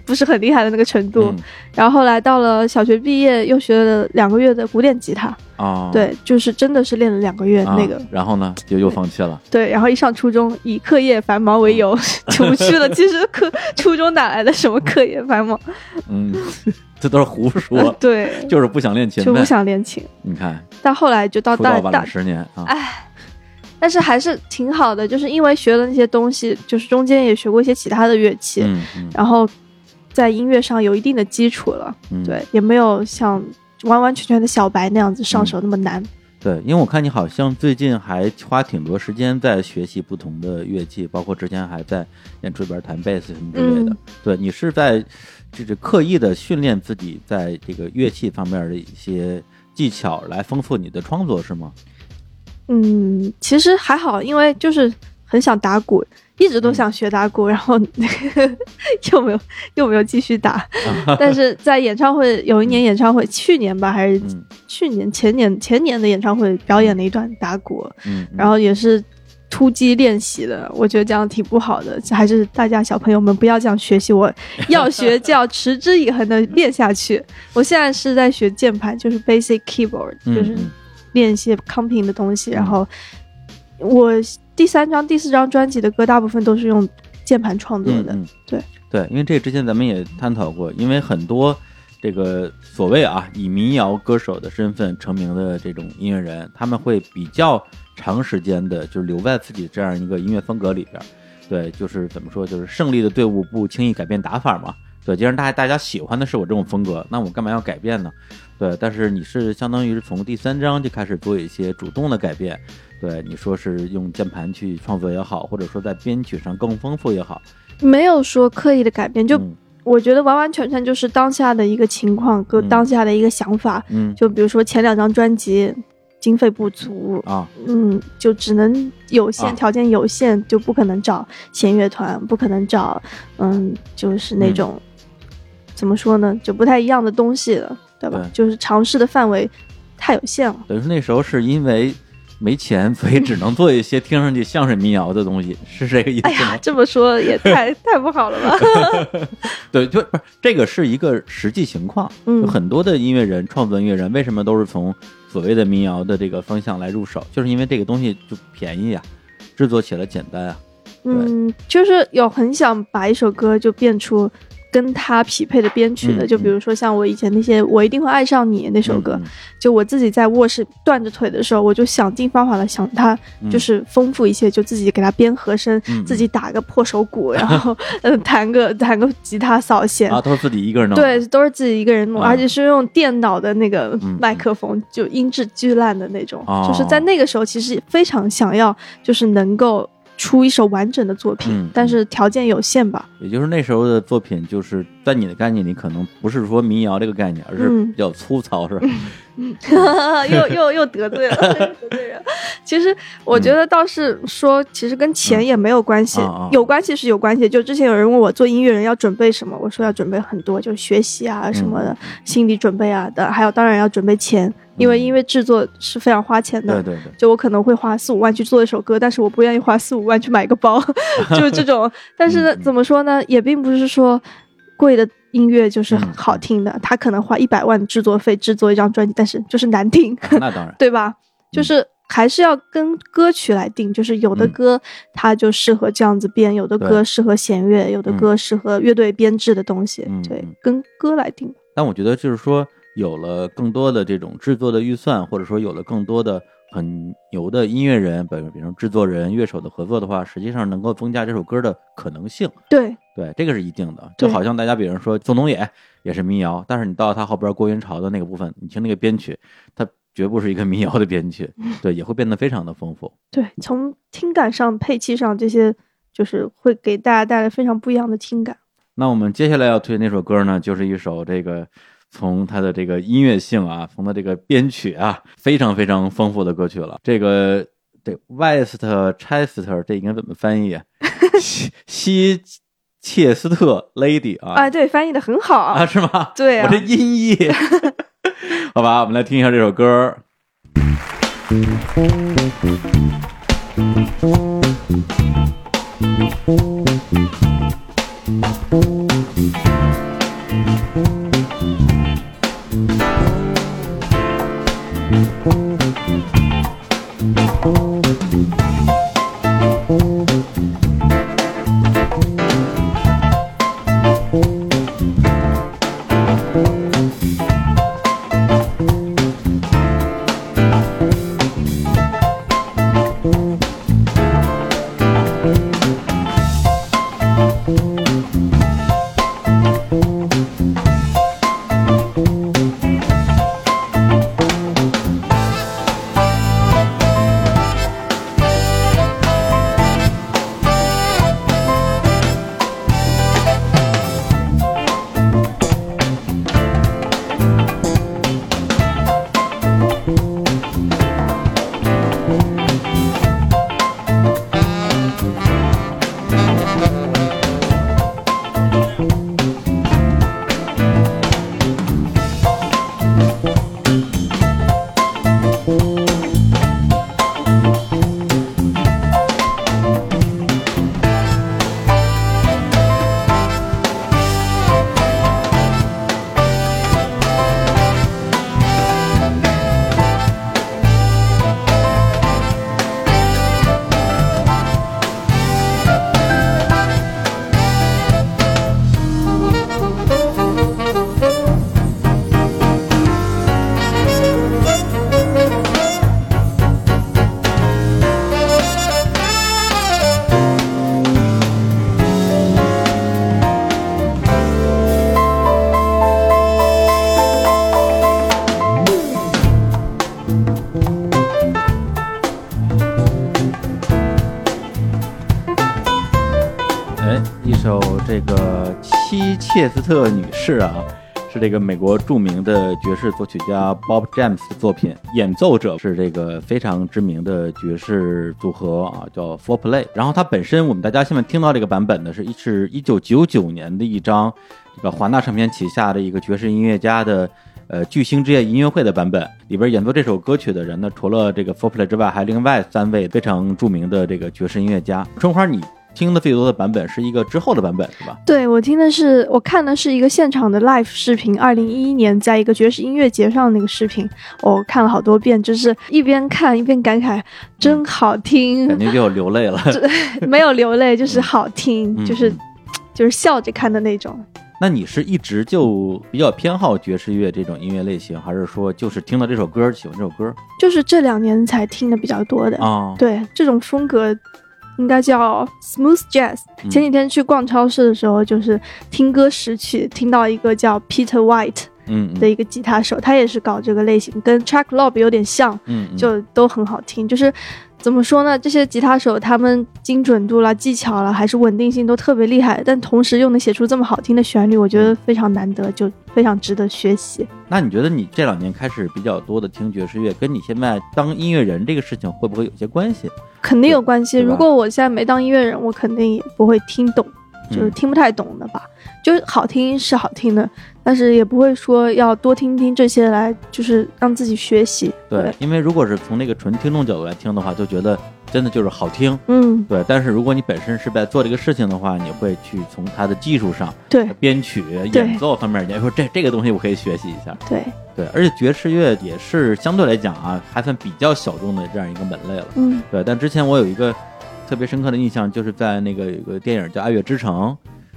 不是很厉害的那个程度。嗯然后后来到了小学毕业，又学了两个月的古典吉他，哦，对，就是真的是练了两个月啊那个。然后呢，就又放弃了。对，然后一上初中，以课业繁忙为由 [laughs] 就不去了。其实课初中哪来的什么课业繁忙？嗯，[laughs] 这都是胡说，[laughs] 对，就是不想练琴就不。想练琴。你看，但后来就到大大十年啊。哎，但是还是挺好的，就是因为学了那些东西，就是中间也学过一些其他的乐器，嗯嗯然后在音乐上有一定的基础了。嗯，对，也没有像完完全全的小白那样子上手那么难。对，因为我看你好像最近还花挺多时间在学习不同的乐器，包括之前还在演出里边弹贝斯什么之类的。嗯对你是在就是刻意的训练自己在这个乐器方面的一些技巧，来丰富你的创作，是吗？嗯，其实还好，因为就是很想打鼓，一直都想学打鼓，然后 [laughs] 又没有又没有继续打。[laughs] 但是在演唱会有一年演唱会，去年吧还是嗯去年前年前年的演唱会表演了一段打鼓，然后也是突击练习的，我觉得这样挺不好的。还是大家小朋友们不要这样学习，我要学就要持之以恒的练下去。我现在是在学键盘，就是 basic keyboard，就是嗯练一些 comping 的东西。然后我第三张、第四张专辑的歌大部分都是用键盘创作的。对对，因为这之前咱们也探讨过，因为很多这个所谓啊以民谣歌手的身份成名的这种音乐人，他们会比较长时间的就是留在自己这样一个音乐风格里边。对，就是怎么说，就是胜利的队伍不轻易改变打法嘛。对，既然大家大家喜欢的是我这种风格，那我干嘛要改变呢？对，但是你是相当于是从第三章就开始做一些主动的改变。对，你说是用键盘去创作也好，或者说在编曲上更丰富也好，没有说刻意的改变，就嗯我觉得完完全全就是当下的一个情况跟嗯当下的一个想法。嗯就比如说前两张专辑经费不足，啊嗯，就只能有限，啊条件有限，就不可能找弦乐团，不可能找，嗯，就是那种、怎么说呢，就不太一样的东西了，对吧？对就是尝试的范围太有限了。等于说那时候是因为没钱，所以只能做一些听上去像是民谣的东西，是这个意思吗？哎呀，这么说也太 [laughs] 太不好了吧？[laughs] 对，就不是这个是一个实际情况。嗯有很多的音乐人、创作音乐人，为什么都是从所谓的民谣的这个方向来入手？就是因为这个东西就便宜啊，制作起来简单啊。嗯，就是有很想把一首歌就变出跟它匹配的编曲的，嗯就比如说像我以前那些《我一定会爱上你》那首歌，嗯就我自己在卧室断着腿的时候，我就想尽方法的想它嗯。就是丰富一些，就自己给它编和声，嗯自己打个破手鼓，然后嗯 [laughs] 弹个弹个吉他扫弦。啊，都是自己一个人弄。对，都是自己一个人弄，啊。而且是用电脑的那个嗯麦克风，就音质巨烂的那种。哦。就是在那个时候，其实非常想要，就是能够出一首完整的作品，嗯但是条件有限吧。也就是那时候的作品，就是在你的概念里，可能不是说民谣这个概念，而是嗯比较粗糙，是吧？[laughs] [laughs] 又又又得罪了，[laughs] 得罪人。其实我觉得倒是说，其实跟钱也没有关系，有关系是有关系。就之前有人问我做音乐人要准备什么，我说要准备很多，就是学习啊什么的，嗯心理准备啊的，还有当然要准备钱，因为嗯音乐制作是非常花钱的。对对对，就我可能会花四五万去做一首歌，但是我不愿意花四五万去买一个包，[laughs] 就是这种。但是怎么说呢，也并不是说贵的音乐就是嗯。好听的，他可能花一百万制作费制作一张专辑，但是就是难听，那当然，[laughs] 对吧？就是还是要跟歌曲来定，就是有的嗯。歌它就适合这样子编，有的歌适合弦乐，有的嗯。歌适合乐队编制的东西，对跟歌来定。但我觉得就是说，有了更多的这种制作的预算，或者说有了更多的很牛的音乐人，比如比如制作人、乐手的合作的话，实际上能够增加这首歌的可能性。对，对，这个是一定的。就好像大家比如说宋冬野也是民谣，但是你到他后边郭云潮的那个部分，你听那个编曲，它绝不是一个民谣的编曲，[laughs] 对，也会变得非常的丰富。对，从听感上、配器上这些，就是会给大家带来非常不一样的听感。那我们接下来要推那首歌呢，就是一首这个从它的这个音乐性啊，从它这个编曲啊，非常非常丰富的歌曲了。这个这 Westchester 这应该怎么翻译啊？[laughs] 西西切斯特 Lady 啊哎，对，翻译的很好。啊是吗？对啊我这音译，[laughs] 好吧，我们来听一下这首歌。Thank [laughs] 切斯特女士啊，是这个美国著名的爵士作曲家 Bob James 的作品，演奏者是这个非常知名的爵士组合啊，叫 Four Play。然后它本身，我们大家现在听到这个版本呢，是一是一九九九年的一张这个华纳唱片旗下的一个爵士音乐家的。呃，巨星之夜音乐会的版本里边演奏这首歌曲的人呢，除了这个 Four Play 之外，还另外三位非常著名的这个爵士音乐家。春花，你听的最多的版本是一个之后的版本是吧？对我听的是，我看的是一个现场的 live 视频，二零一一年在一个爵士音乐节上那个视频，我看了好多遍，就是一边看一边感慨，真好听感，觉就要流泪了。[laughs] 没有流泪，[laughs] 就是好听，嗯就是嗯就是笑着看的那种。那你是一直就比较偏好爵士乐这种音乐类型，还是说就是听到这首歌喜欢这首歌就是这两年才听的比较多的。啊？对，这种风格应该叫 smooth jazz。嗯前几天去逛超市的时候，就是听歌识曲，听到一个叫 Peter White 嗯嗯的一个吉他手，他也是搞这个类型，跟 track lobb 有点像，嗯，嗯就都很好听。就是怎么说呢？这些吉他手他们精准度啦、技巧啦，还是稳定性都特别厉害，但同时又能写出这么好听的旋律，我觉得非常难得，就非常值得学习。那你觉得你这两年开始比较多的听爵士乐，跟你现在当音乐人这个事情会不会有些关系？肯定有关系。如果我现在没当音乐人，我肯定也不会听懂，就是嗯听不太懂的吧。就是好听是好听的，但是也不会说要多听听这些来，就是让自己学习。对，因为如果是从那个纯听众角度来听的话，就觉得真的就是好听。嗯，对，但是如果你本身是在做这个事情的话，你会去从它的技术上、对编曲、演奏方面，你说这这个东西我可以学习一下。对，对，而且爵士乐也是相对来讲啊，还算比较小众的这样一个门类了。嗯对，但之前我有一个特别深刻的印象，就是在那个有个电影叫《爱乐之城》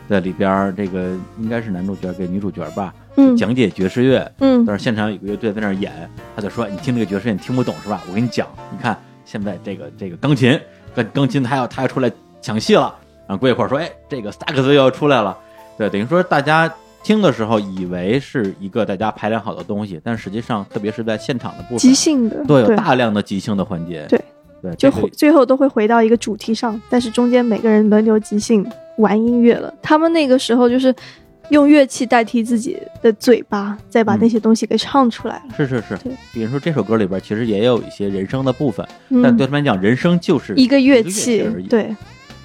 在里边，这个应该是男主角给女主角吧，嗯讲解爵士乐。嗯但是现场有个乐队在那儿演，他就说：“你听这个爵士乐你听不懂是吧？我跟你讲，你看现在这个这个钢琴，跟钢琴他要他要出来抢戏了。”然后过一会儿说：“哎，这个萨克斯又要出来了。”对，等于说大家听的时候以为是一个大家排练好的东西，但实际上特别是在现场的部分，即兴的，对，有，大量的即兴的环节。对对，就这个最后都会回到一个主题上，但是中间每个人轮流即兴玩音乐了。他们那个时候就是用乐器代替自己的嘴巴，再把嗯那些东西给唱出来了。是是是对，比如说这首歌里边其实也有一些人声的部分，但嗯对，他们来讲，人声就是一个乐器器而已。，对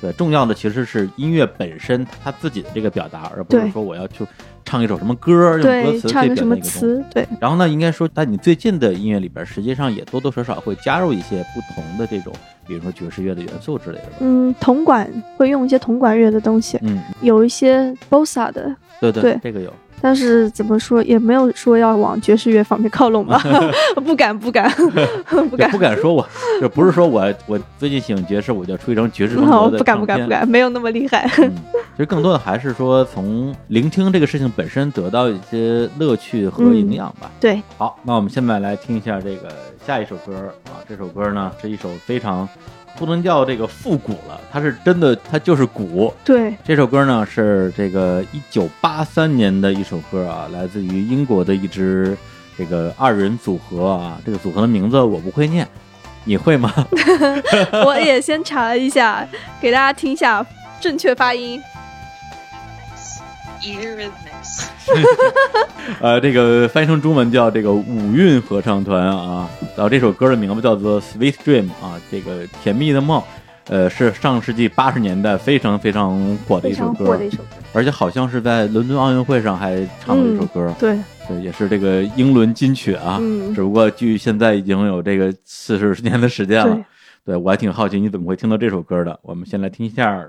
对，重要的其实是音乐本身它自己的这个表达，而不是说我要去唱一首什么歌，用歌对，词去唱个什么表达一个东西。词，对，然后呢，应该说在你最近的音乐里边，实际上也多多少少会加入一些不同的这种，比如说爵士乐的元素之类的吧。嗯，铜管会用一些铜管乐的东西，嗯，有一些 bossa 的，对对，对这个有。但是怎么说也没有说要往爵士乐方面 [laughs] 靠拢吧，[laughs] 不敢不敢 [laughs] 不敢不敢说我，就不是说我我最近喜欢爵士，我就出一张爵士风格的哦不敢不敢不敢，没有那么厉害。嗯，其实更多的还是说从聆听这个事情本身得到一些乐趣和营养吧。对，好，那我们现在来听一下这个下一首歌啊，这首歌呢是一首非常不能叫这个复古了，它是真的，它就是古。对，这首歌呢是这个一九八三年的一首歌啊，来自于英国的一支这个二人组合啊，这个组合的名字我不会念，你会吗？[laughs] [laughs] 我也先查了一下，给大家听一下正确发音。[laughs] 呃，这个翻译成中文叫这个五韵合唱团啊，然后这首歌的名字叫做《Sweet Dream》啊，这个甜蜜的梦，呃，是上世纪八十年代非常非常火的一首歌。非常火的，一首歌，而且好像是在伦敦奥运会上还唱了一首歌，对，对，也是这个英伦金曲啊，嗯。只不过距现在已经有这个四十年的时间了。对，对我还挺好奇你怎么会听到这首歌的，我们先来听一下。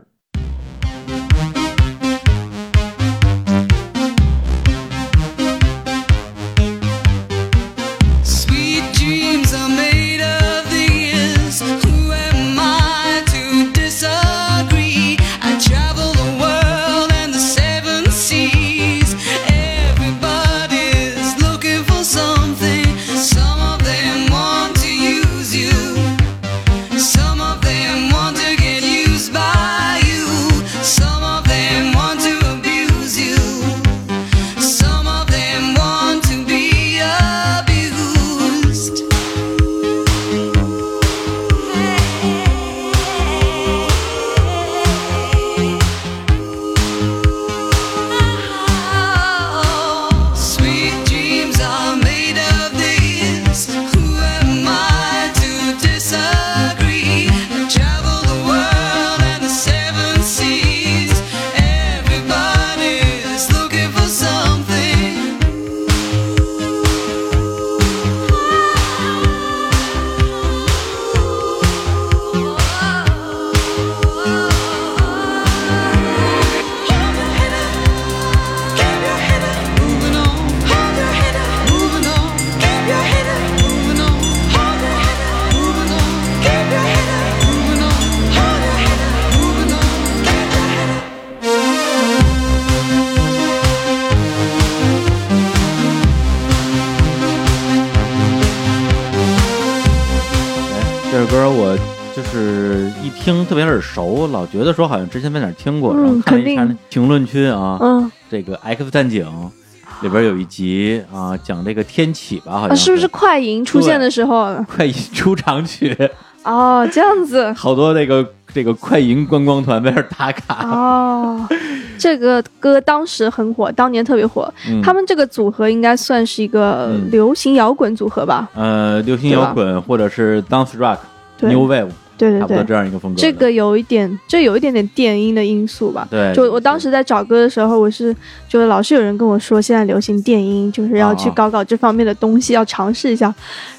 之前在哪儿听过，嗯然后看了一肯定看评论区啊，嗯，这个《X 战警》里边有一集啊，讲这个天启吧，好啊，像是不是快银出现的时候？[laughs] 快银出场曲？哦，这样子。[laughs] 好多那个这个快银观光团在那儿打卡。哦，这个歌当时很火，当年特别火。嗯他们这个组合应该算是一个嗯流行摇滚组合吧？呃，流行摇滚或者是 dance rock、new wave，对对差不多对，这样一个风格。这个有一点，这有一点点电音的因素吧。对，就我当时在找歌的时候，我是就是老是有人跟我说，现在流行电音，就是要去啊搞搞这方面的东西，要尝试一下。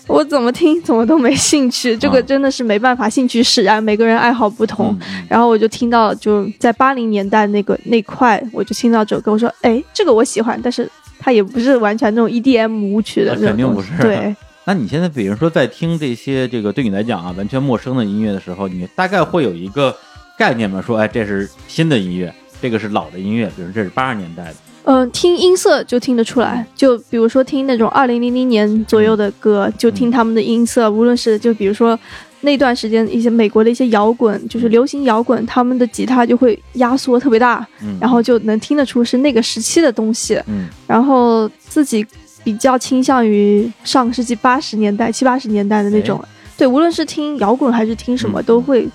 我怎么听怎么都没兴趣，这个啊真的是没办法，兴趣使然，每个人爱好不同。然后我就听到，就在八零年代那个那块，我就听到这首歌，我说，哎，这个我喜欢，但是它也不是完全那种 EDM 舞曲的那那种肯定不是对，那你现在比如说在听这些这个对你来讲啊完全陌生的音乐的时候，你大概会有一个概念吗？说哎，这是新的音乐，这个是老的音乐，比如这是八十年代的。嗯、听音色就听得出来，就比如说听那种二零零零年左右的歌，就听他们的音色，无论是就比如说那段时间一些美国的一些摇滚，就是流行摇滚，他们的吉他就会压缩特别大，嗯，然后就能听得出是那个时期的东西。嗯然后自己比较倾向于上个世纪八十年代、七八十年代的那种，对，无论是听摇滚还是听什么，嗯都会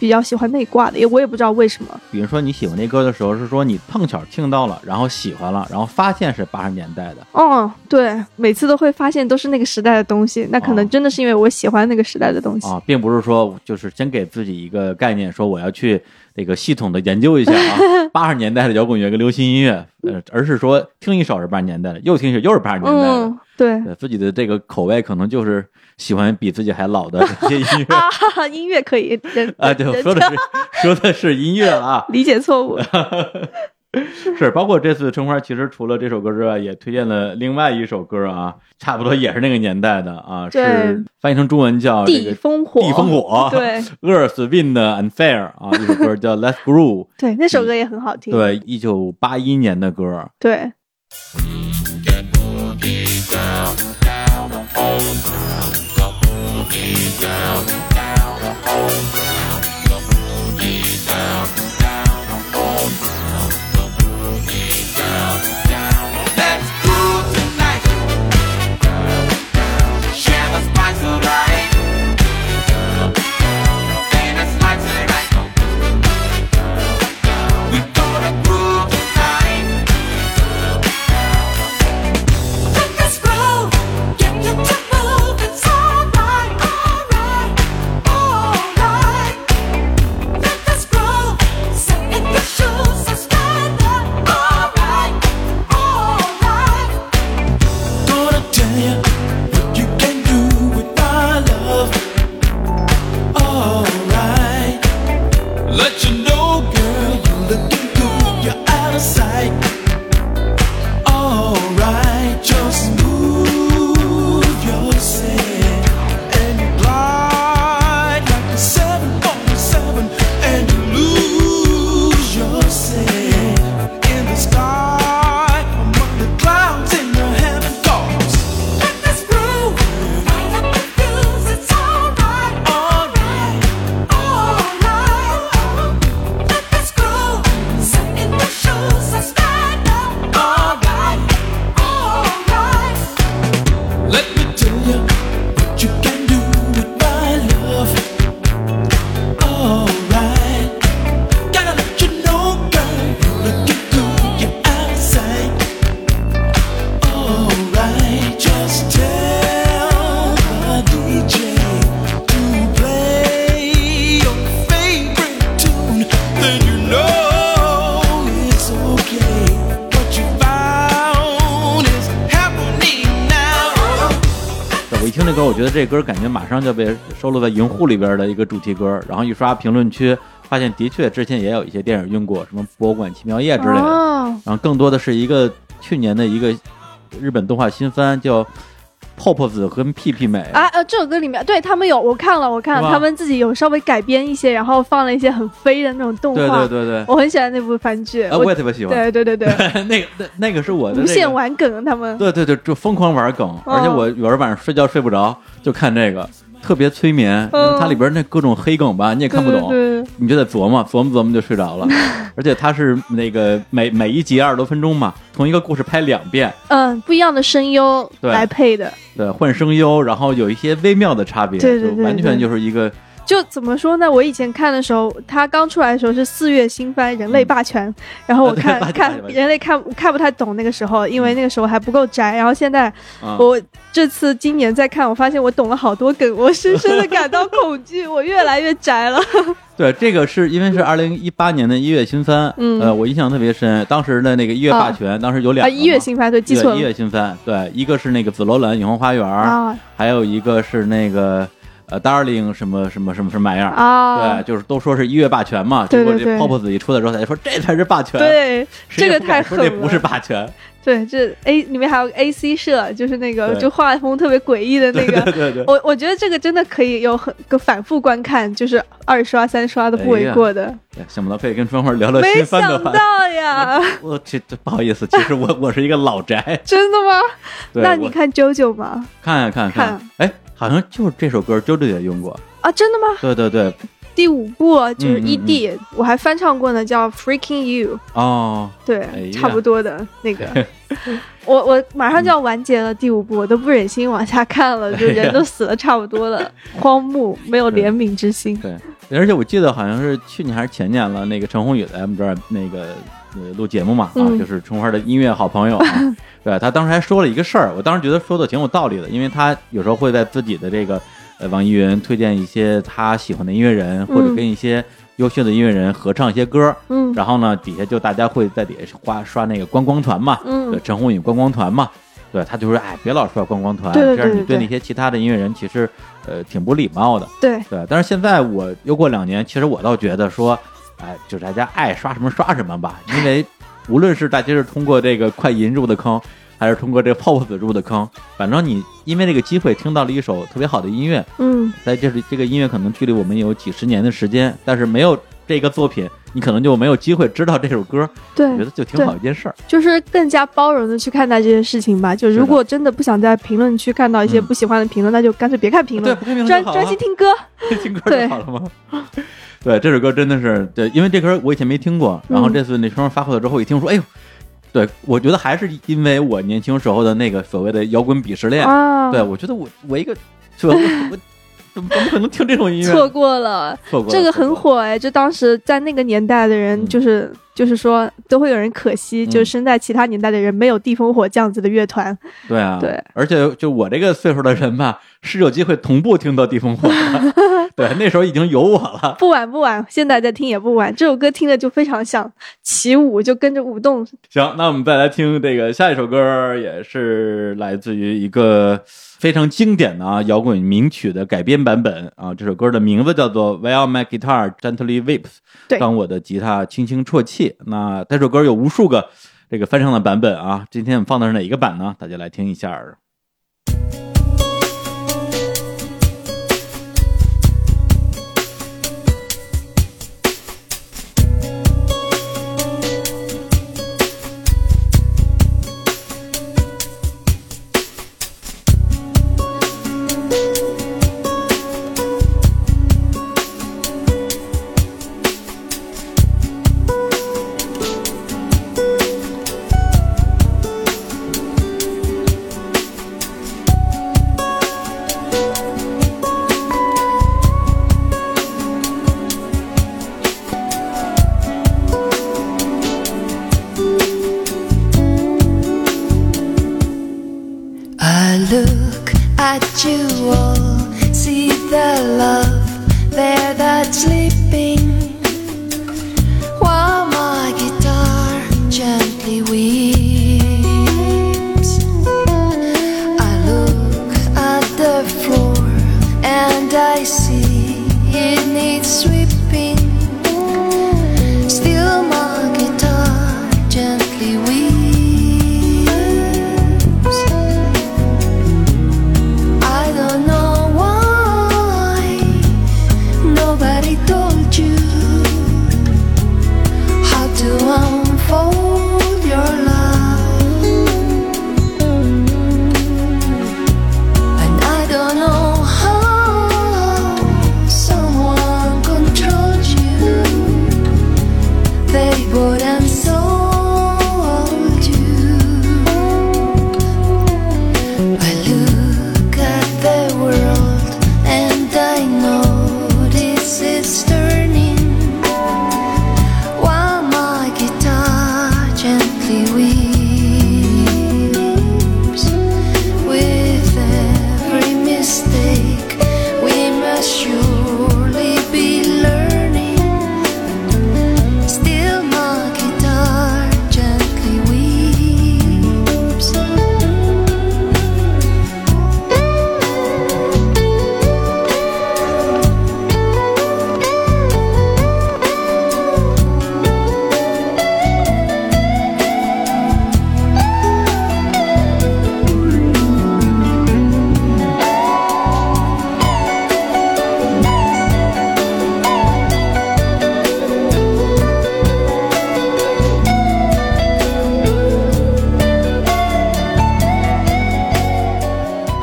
比较喜欢那一挂的，也我也不知道为什么。比如说你喜欢那歌的时候，是说你碰巧听到了，然后喜欢了，然后发现是八十年代的。哦，对，每次都会发现都是那个时代的东西，那可哦能真的是因为我喜欢那个时代的东西。啊，并不是说就是先给自己一个概念，说我要去这个系统的研究一下啊，[laughs] 八十年代的摇滚乐跟流行音乐，呃，而是说听一首是八十年代的，又听一首又是八十年代的，嗯，对对自己的这个口味可能就是喜欢比自己还老的这些音乐 [laughs] 啊，音乐可以人啊，对，说的是说的是音乐了啊，[laughs] 理解错误。[laughs] 是包括这次春花，其实除了这首歌之外，也推荐了另外一首歌啊，差不多也是那个年代的啊，是翻译成中文叫这地个烽火，地烽火，[laughs] 对，Earth Wind and Fire 啊，一首歌叫 Let's Groove，[laughs] 对，那首歌也很好听。对，一九八一年的歌，对，录在《银护》里边的一个主题歌，然后一刷评论区，发现的确之前也有一些电影用过，什么《博物馆奇妙夜》之类的，哦，然后更多的是一个去年的一个日本动画新番，叫泡泡子跟屁屁美啊呃，这首歌里面对他们有我看了，我看了，他们自己有稍微改编一些，然后放了一些很飞的那种动画。对对对，我很喜欢那部番剧。啊，我也特别喜欢。对对对对，[laughs] 那个那那个是我的、这个、无限玩梗他们。对对对，就疯狂玩梗，而且我有时候晚上睡觉睡不着就看这个，特别催眠，它里边那各种黑梗吧，你也看不懂，对对对。你就得琢磨琢磨琢磨就睡着了。[laughs] 而且它是那个每每一集二十多分钟嘛，同一个故事拍两遍，嗯，不一样的声优来配的，对，换声优，然后有一些微妙的差别，就完全就是一个就怎么说呢？我以前看的时候，它刚出来的时候是四月新番《人类霸权》，然后我 [laughs] 看看人类看看不太懂那个时候，因为那个时候还不够宅。然后现在啊，我这次今年再看，我发现我懂了好多梗，我深深的感到恐惧，我越来越宅了。[laughs] 对，这个是因为是二零一八年的一月新番，嗯呃，我印象特别深。当时的那个一月霸权，当时有两一月新番对，记错了一月新番，对，一个是那个紫罗兰永恒花园，啊还有一个是那个呃 Darling 什么什么什么什么玩意儿。啊对，，就是都说是一月霸权嘛，结果这对对对 Pop 子一出来之后，大家说这才是霸权，，对，这个太狠了。这不是霸权，对，这 A 里面还有个 A C 社，就是那个就画风特别诡异的那个。对对对。我我觉得这个真的可以有很个反复观看，就是二刷三刷都不为过的。哎想不到可以跟春花聊聊没新番的话想到呀，我这这不好意思，其实我我是一个老宅，[laughs] 真的吗？那你看九九吗？看呀看看看，哎，好像就是这首歌 JoJo 也用过，啊，真的吗？对对对，第五部就是嗯嗯 ED，、我还翻唱过呢，叫 Freaking You，哦，对，哎差不多的那个。[laughs] 我我马上就要完结了第五部，我都不忍心往下看了，就人都死的差不多了，荒木没有怜悯之心。对，而且我记得好像是去年还是前年了，那个陈鸿宇来我们这儿那个呃录节目嘛，啊，嗯就是春花的音乐好朋友啊，[laughs] 对他当时还说了一个事儿，我当时觉得说的挺有道理的，因为他有时候会在自己的这个呃网易云推荐一些他喜欢的音乐人，或者嗯跟一些优秀的音乐人合唱一些歌，嗯然后呢底下就大家会在底下刷刷那个观光团嘛，对，嗯，陈鸿宇观光团嘛。对，他就说，哎，别老刷观光团，对对这样你对对。对那些其他的音乐人其实，呃，挺不礼貌的。对，对，但是现在我又过两年，其实我倒觉得说，哎，就是大家爱刷什么刷什么吧，因为无论是大家是通过这个快银入的坑，还是通过这个泡泡子入的坑，反正你因为这个机会听到了一首特别好的音乐，嗯，在这是这个音乐可能距离我们有几十年的时间，但是没有这个作品，你可能就没有机会知道这首歌，对我觉，得就挺好一件事儿。就是更加包容的去看待这件事情吧。就如果真的不想在评论区看到一些嗯不喜欢的评论，那就干脆别看评对，论，不看评论专专心听歌。[laughs] 听歌就好了吗？对，这首歌真的是对，因为这歌我以前没听过，然后嗯这次那双发货了之后一听说，哎呦，对我觉得还是因为我年轻时候的那个所谓的摇滚鄙视链，啊，对我觉得我我一个，是吧？我我怎么可能听这种音乐？错过了。错过了这个很火哎，就当时在那个年代的人，嗯就是、就是说都会有人可惜，嗯就是生在其他年代的人没有地烽火这样子的乐团。对啊，对，而且就我这个岁数的人吧，是有机会同步听到地烽火的，[laughs] 对，那时候已经有我了。[laughs] 不晚不晚，现在再听也不晚。这首歌听着就非常想起舞，就跟着舞动。行，那我们再来听这个下一首歌，也是来自于一个非常经典的啊摇滚名曲的改编版本啊。这首歌的名字叫做《While My Guitar Gently Weeps》，当我的吉他轻轻啜泣。那这首歌有无数个这个翻唱的版本啊，今天我们放的是哪一个版呢？大家来听一下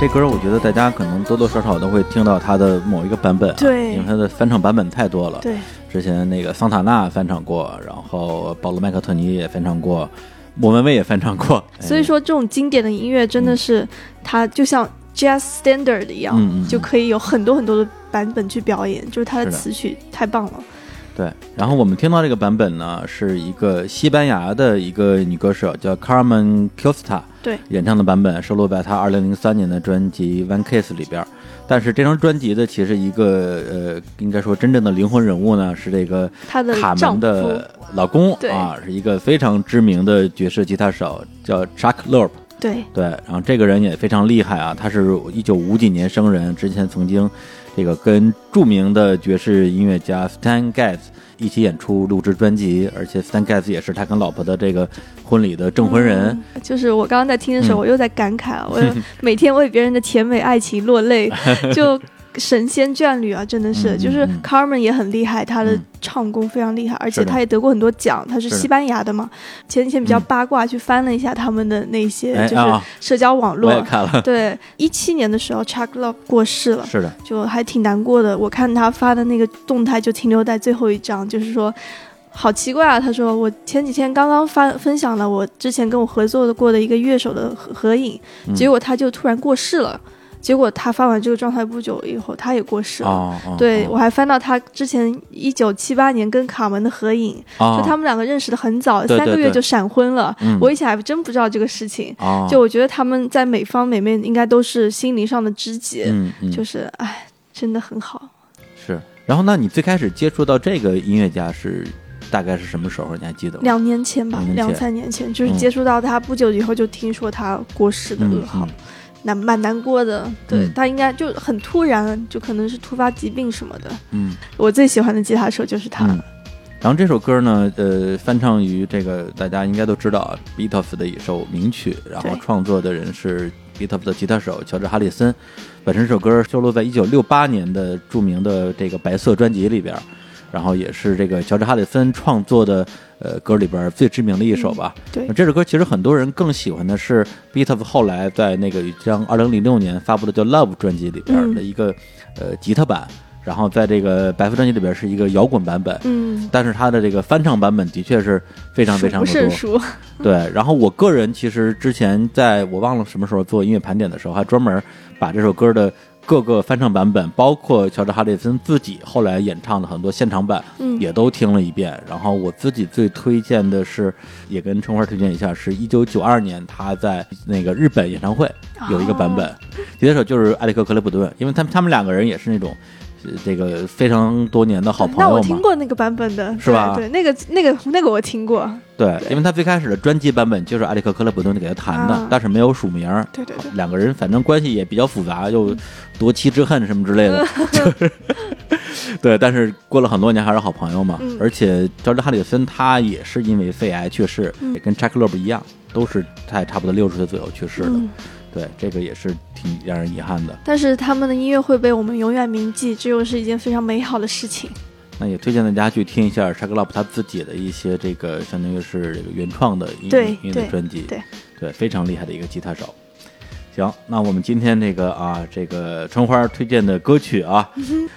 这歌我觉得大家可能多多少少都会听到它的某一个版本、啊，对因为它的翻唱版本太多了。对，之前那个桑塔纳翻唱过，然后保罗麦克特尼也翻唱过，莫文蔚也翻唱过。[laughs] 哎所以说这种经典的音乐真的是它就像 jazz standard 一样，嗯嗯嗯就可以有很多很多的版本去表演，就是它的词曲太棒了。对，然后我们听到这个版本呢，是一个西班牙的一个女歌手叫 Carmen Costa 对，演唱的版本，收录在她2003年的专辑《One Kiss》里边。但是这张专辑的其实一个呃，应该说真正的灵魂人物呢，是这个卡门的老公对啊，是一个非常知名的爵士吉他手，叫 Chuck Loeb。对对，然后这个人也非常厉害啊，他是一九五几年生人，之前曾经这个跟著名的爵士音乐家 Stan Getz 一起演出录制专辑，而且 Stan Getz 也是他跟老婆的这个婚礼的证婚人。嗯就是我刚刚在听的时候，嗯我又在感慨啊，我 [laughs] 每天为别人的甜美爱情落泪，[laughs] 就神仙眷侣啊，真的是，嗯就是嗯 Carmen 也很厉害，他的嗯唱功非常厉害，而且他也得过很多奖，他是西班牙的嘛。前几天比较嗯八卦，去翻了一下他们的那些就是社交网络。对，一七年的时候，Chuck Love 过世了，是的，就还挺难过的。我看他发的那个动态就停留在最后一张，就是说，好奇怪啊。他说我前几天刚刚发分享了我之前跟我合作的过的一个乐手的合合影，嗯结果他就突然过世了。结果他发完这个状态不久以后，他也过世了。哦，哦对，哦我还翻到他之前一九七八年跟卡门的合影，哦就他们两个认识的很早，对对对三个月就闪婚了。嗯我以前还真不知道这个事情。哦就我觉得他们在美方美面应该都是心灵上的知己。嗯嗯就是哎，真的很好。是。然后，那你最开始接触到这个音乐家是大概是什么时候？你还记得吗？两年前吧两，两三年前，就是嗯接触到他不久以后就听说他过世的嗯噩耗嗯，难蛮难过的。对嗯他应该就很突然，就可能是突发疾病什么的。嗯我最喜欢的吉他手就是他。嗯。然后这首歌呢，呃，翻唱于这个大家应该都知道啊，Beatles 的一首名曲，然后创作的人是 Beatles 的吉他手乔治哈里森。本身这首歌收录在一九六八年的著名的这个白色专辑里边儿，然后也是这个乔治哈里森创作的呃歌里边最知名的一首吧。对这首歌其实很多人更喜欢的是 Beatles 后来在那个一张二零零六年发布的叫《Love》专辑里边的一个、呃吉他版，然后在这个白色专辑里边是一个摇滚版本。嗯，但是它的这个翻唱版本的确是非常非常数的多。[laughs] 对。然后我个人其实之前在我忘了什么时候做音乐盘点的时候，还专门把这首歌的各个翻唱版本，包括乔治哈里森自己后来演唱的很多现场版，嗯也都听了一遍。然后我自己最推荐的是，也跟春花推荐一下，是一九九二年他在那个日本演唱会有一个版本，哦吉他手就是艾利克克雷普顿，因为他们他们两个人也是那种。呃这个非常多年的好朋友那我，听过那个版本的，是吧对，对那个那个那个我听过。对，因为他最开始的专辑版本就是艾利克克雷普顿给他弹的，啊但是没有署名。对对对，两个人反正关系也比较复杂，又夺妻之恨什么之类的，就是 [laughs] 对。但是过了很多年还是好朋友嘛。嗯而且乔治哈里森他也是因为肺癌去世，嗯也跟查克勒布一样，都是在差不多六十岁左右去世的。嗯，对，这个也是挺让人遗憾的。但是他们的音乐会被我们永远铭记，这又是一件非常美好的事情。那也推荐大家去听一下查克勒布他自己的一些这个相当于是这个原创的音乐专辑，对对，非常厉害的一个吉他手。行，那我们今天这个啊，这个春花推荐的歌曲啊，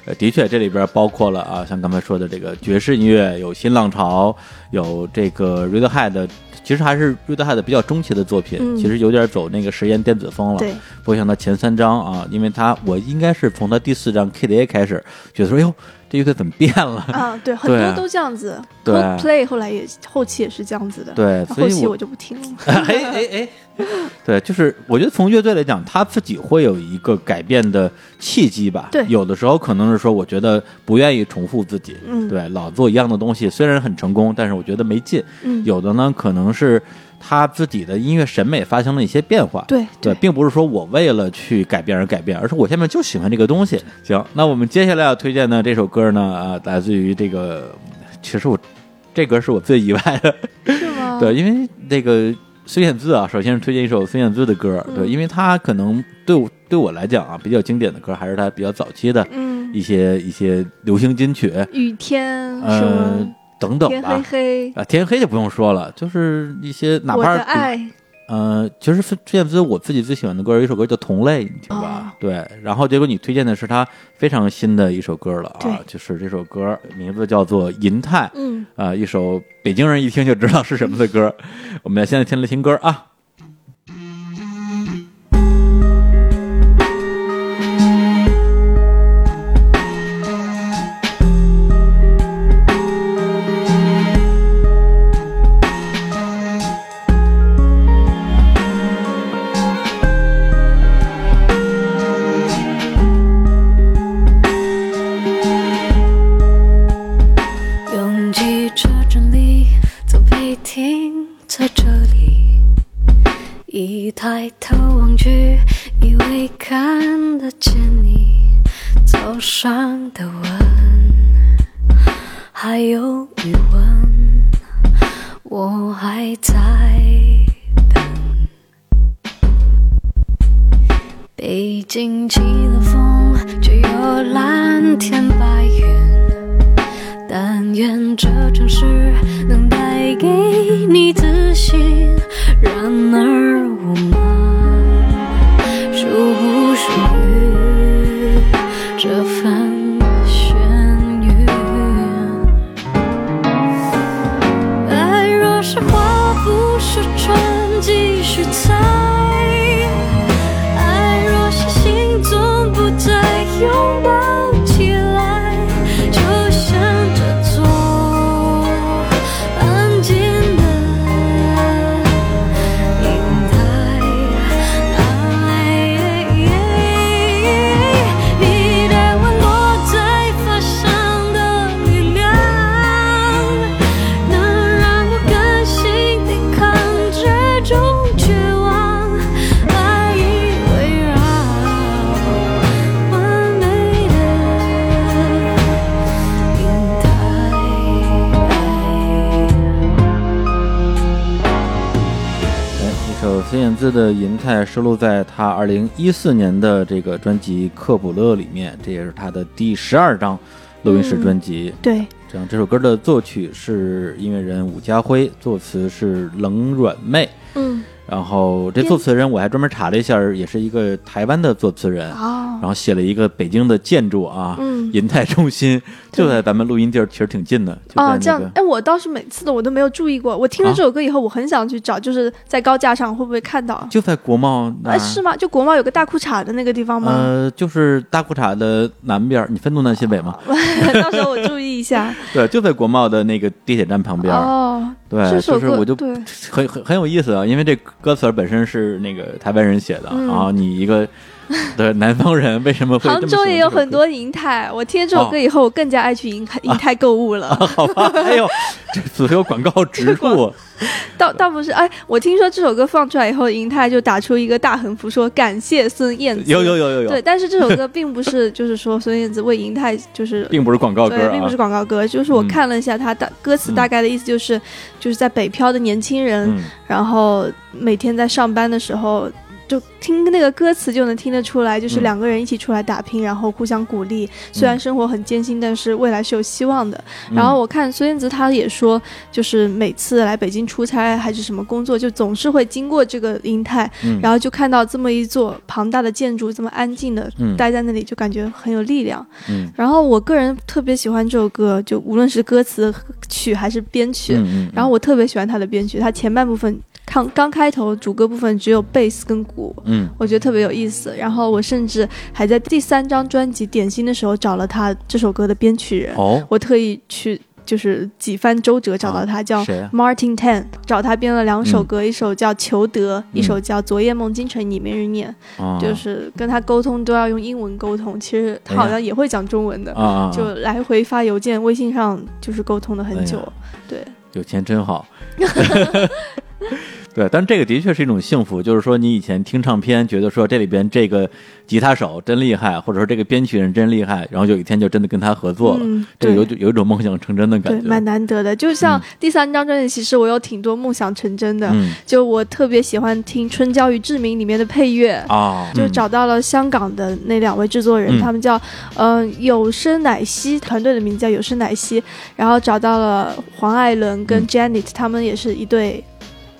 呃，的确这里边包括了啊，像刚才说的这个爵士音乐，有新浪潮，有这个 Radiohead，其实还是 Radiohead 比较中期的作品，嗯其实有点走那个实验电子风了。对，不过像他前三张啊，因为他我应该是从他第四张 KDA 开始，觉得说，哟，这乐队怎么变了？啊，对，[laughs] 很多都这样子。对 Coldplay 后来也后期也是这样子的。对，所以我后期我就不听了。哎 [laughs] 哎哎，[laughs] 对，就是我觉得从乐队来讲，他自己会有一个改变的契机吧。对有的时候可能是说，我觉得不愿意重复自己，嗯对，老做一样的东西，虽然很成功，但是我觉得没劲。嗯，有的呢，可能是他自己的音乐审美发生了一些变化。对对，并不是说我为了去改变而改变，而是我现在就喜欢这个东西。行，那我们接下来要推荐的这首歌呢，啊，来自于这个，其实我这歌是我最意外的，是吗？[laughs] 对，因为这个孙燕姿啊，首先是推荐一首孙燕姿的歌，嗯对，因为她可能对我对我来讲啊，比较经典的歌还是她比较早期的嗯，一些一些流行金曲，雨天嗯呃么，等等天黑吧。黑，啊，天黑就不用说了，就是一些哪怕是我的爱，呃，其实孙燕姿我自己最喜欢的歌有一首歌叫《同类》，你听吧？对，然后结果你推荐的是他非常新的一首歌了啊，就是这首歌名字叫做《银泰》，嗯，啊、一首北京人一听就知道是什么的歌。我们现在听来听歌啊。抬头望去，以为看得见你早上的吻，还有余温，我还在等。北京起了风，却有蓝天白云。但愿这城市能带给你自信。然而的《银泰》收录在他二零一四年的这个专辑《克卜勒》里面，这也是他的第十二张录音室专辑。对，这样，这首歌的作曲是音乐人伍家辉，作词是冷软妹。嗯，然后这作词人我还专门查了一下，也是一个台湾的作词人，哦然，后写了一个北京的建筑啊，嗯银泰中心就在咱们录音地儿，其实挺近的，就在哦，那个，这样哎，我倒是每次的我都没有注意过。我听了啊这首歌以后，我很想去找，就是在高架上会不会看到？就在国贸哎，是吗？就国贸有个大裤衩的那个地方吗？呃，就是大裤衩的南边，你分东南西北吗？[laughs] 到时候我注意一下。[laughs] 对，就在国贸的那个地铁站旁边。哦，对，就是我就对很很很有意思啊，因为这歌词本身是那个台湾人写的，嗯。然后你一个 [laughs] 对南方人为什么会么杭州也有很多银泰。我听了这首歌以后，我更加爱去银泰银泰购物了。[laughs] 好吧？哎呦，这此有广告植入，[laughs] 倒倒不是，哎，我听说这首歌放出来以后，银泰就打出一个大横幅，说感谢孙燕姿。有有有有有，对，但是这首歌并不是，就是说孙燕姿为银泰就是并不是广告歌并不是广告歌，就是我嗯看了一下它的歌词，嗯大概的意思就是，就是在北漂的年轻人，嗯然后每天在上班的时候。就听那个歌词就能听得出来，就是嗯两个人一起出来打拼，然后互相鼓励。虽然生活很艰辛，但是未来是有希望的。嗯然后我看孙燕姿她也说，就是每次来北京出差还是什么工作，就总是会经过这个银泰，嗯然后就看到这么一座庞大的建筑，这么安静的嗯待在那里，就感觉很有力量。嗯然后我个人特别喜欢这首歌，就无论是歌词、曲还是编曲。然后我特别喜欢它的编曲，它前半部分刚刚开头主歌部分只有贝斯跟鼓，嗯我觉得特别有意思。然后我甚至还在第三张专辑《点心》的时候找了他这首歌的编曲人，哦，我特意去就是几番周折找到他，叫？Martin Tan，找他编了两首嗯歌，一首叫《求得》，一嗯首叫《昨夜梦京城》，你没人念，啊就是跟他沟通都要用英文沟通，其实他好像也会讲中文的。就来回发邮件、微信上，就是沟通了很久。哎对，有钱真好。[laughs] 对，但这个的确是一种幸福，就是说你以前听唱片，觉得说这里边这个吉他手真厉害，或者说这个编曲人真厉害，然后有一天就真的跟他合作了，嗯，这有有一种梦想成真的感对，觉。蛮难得的。就像嗯第三张专辑，其实我有挺多梦想成真的。嗯就我特别喜欢听《春娇与志明》里面的配乐。啊，就嗯找到了香港的那两位制作人，嗯他们叫嗯、有声奶昔，团队的名字叫有声奶昔，然后找到了黄艾伦跟嗯 Janet，、他们也是一对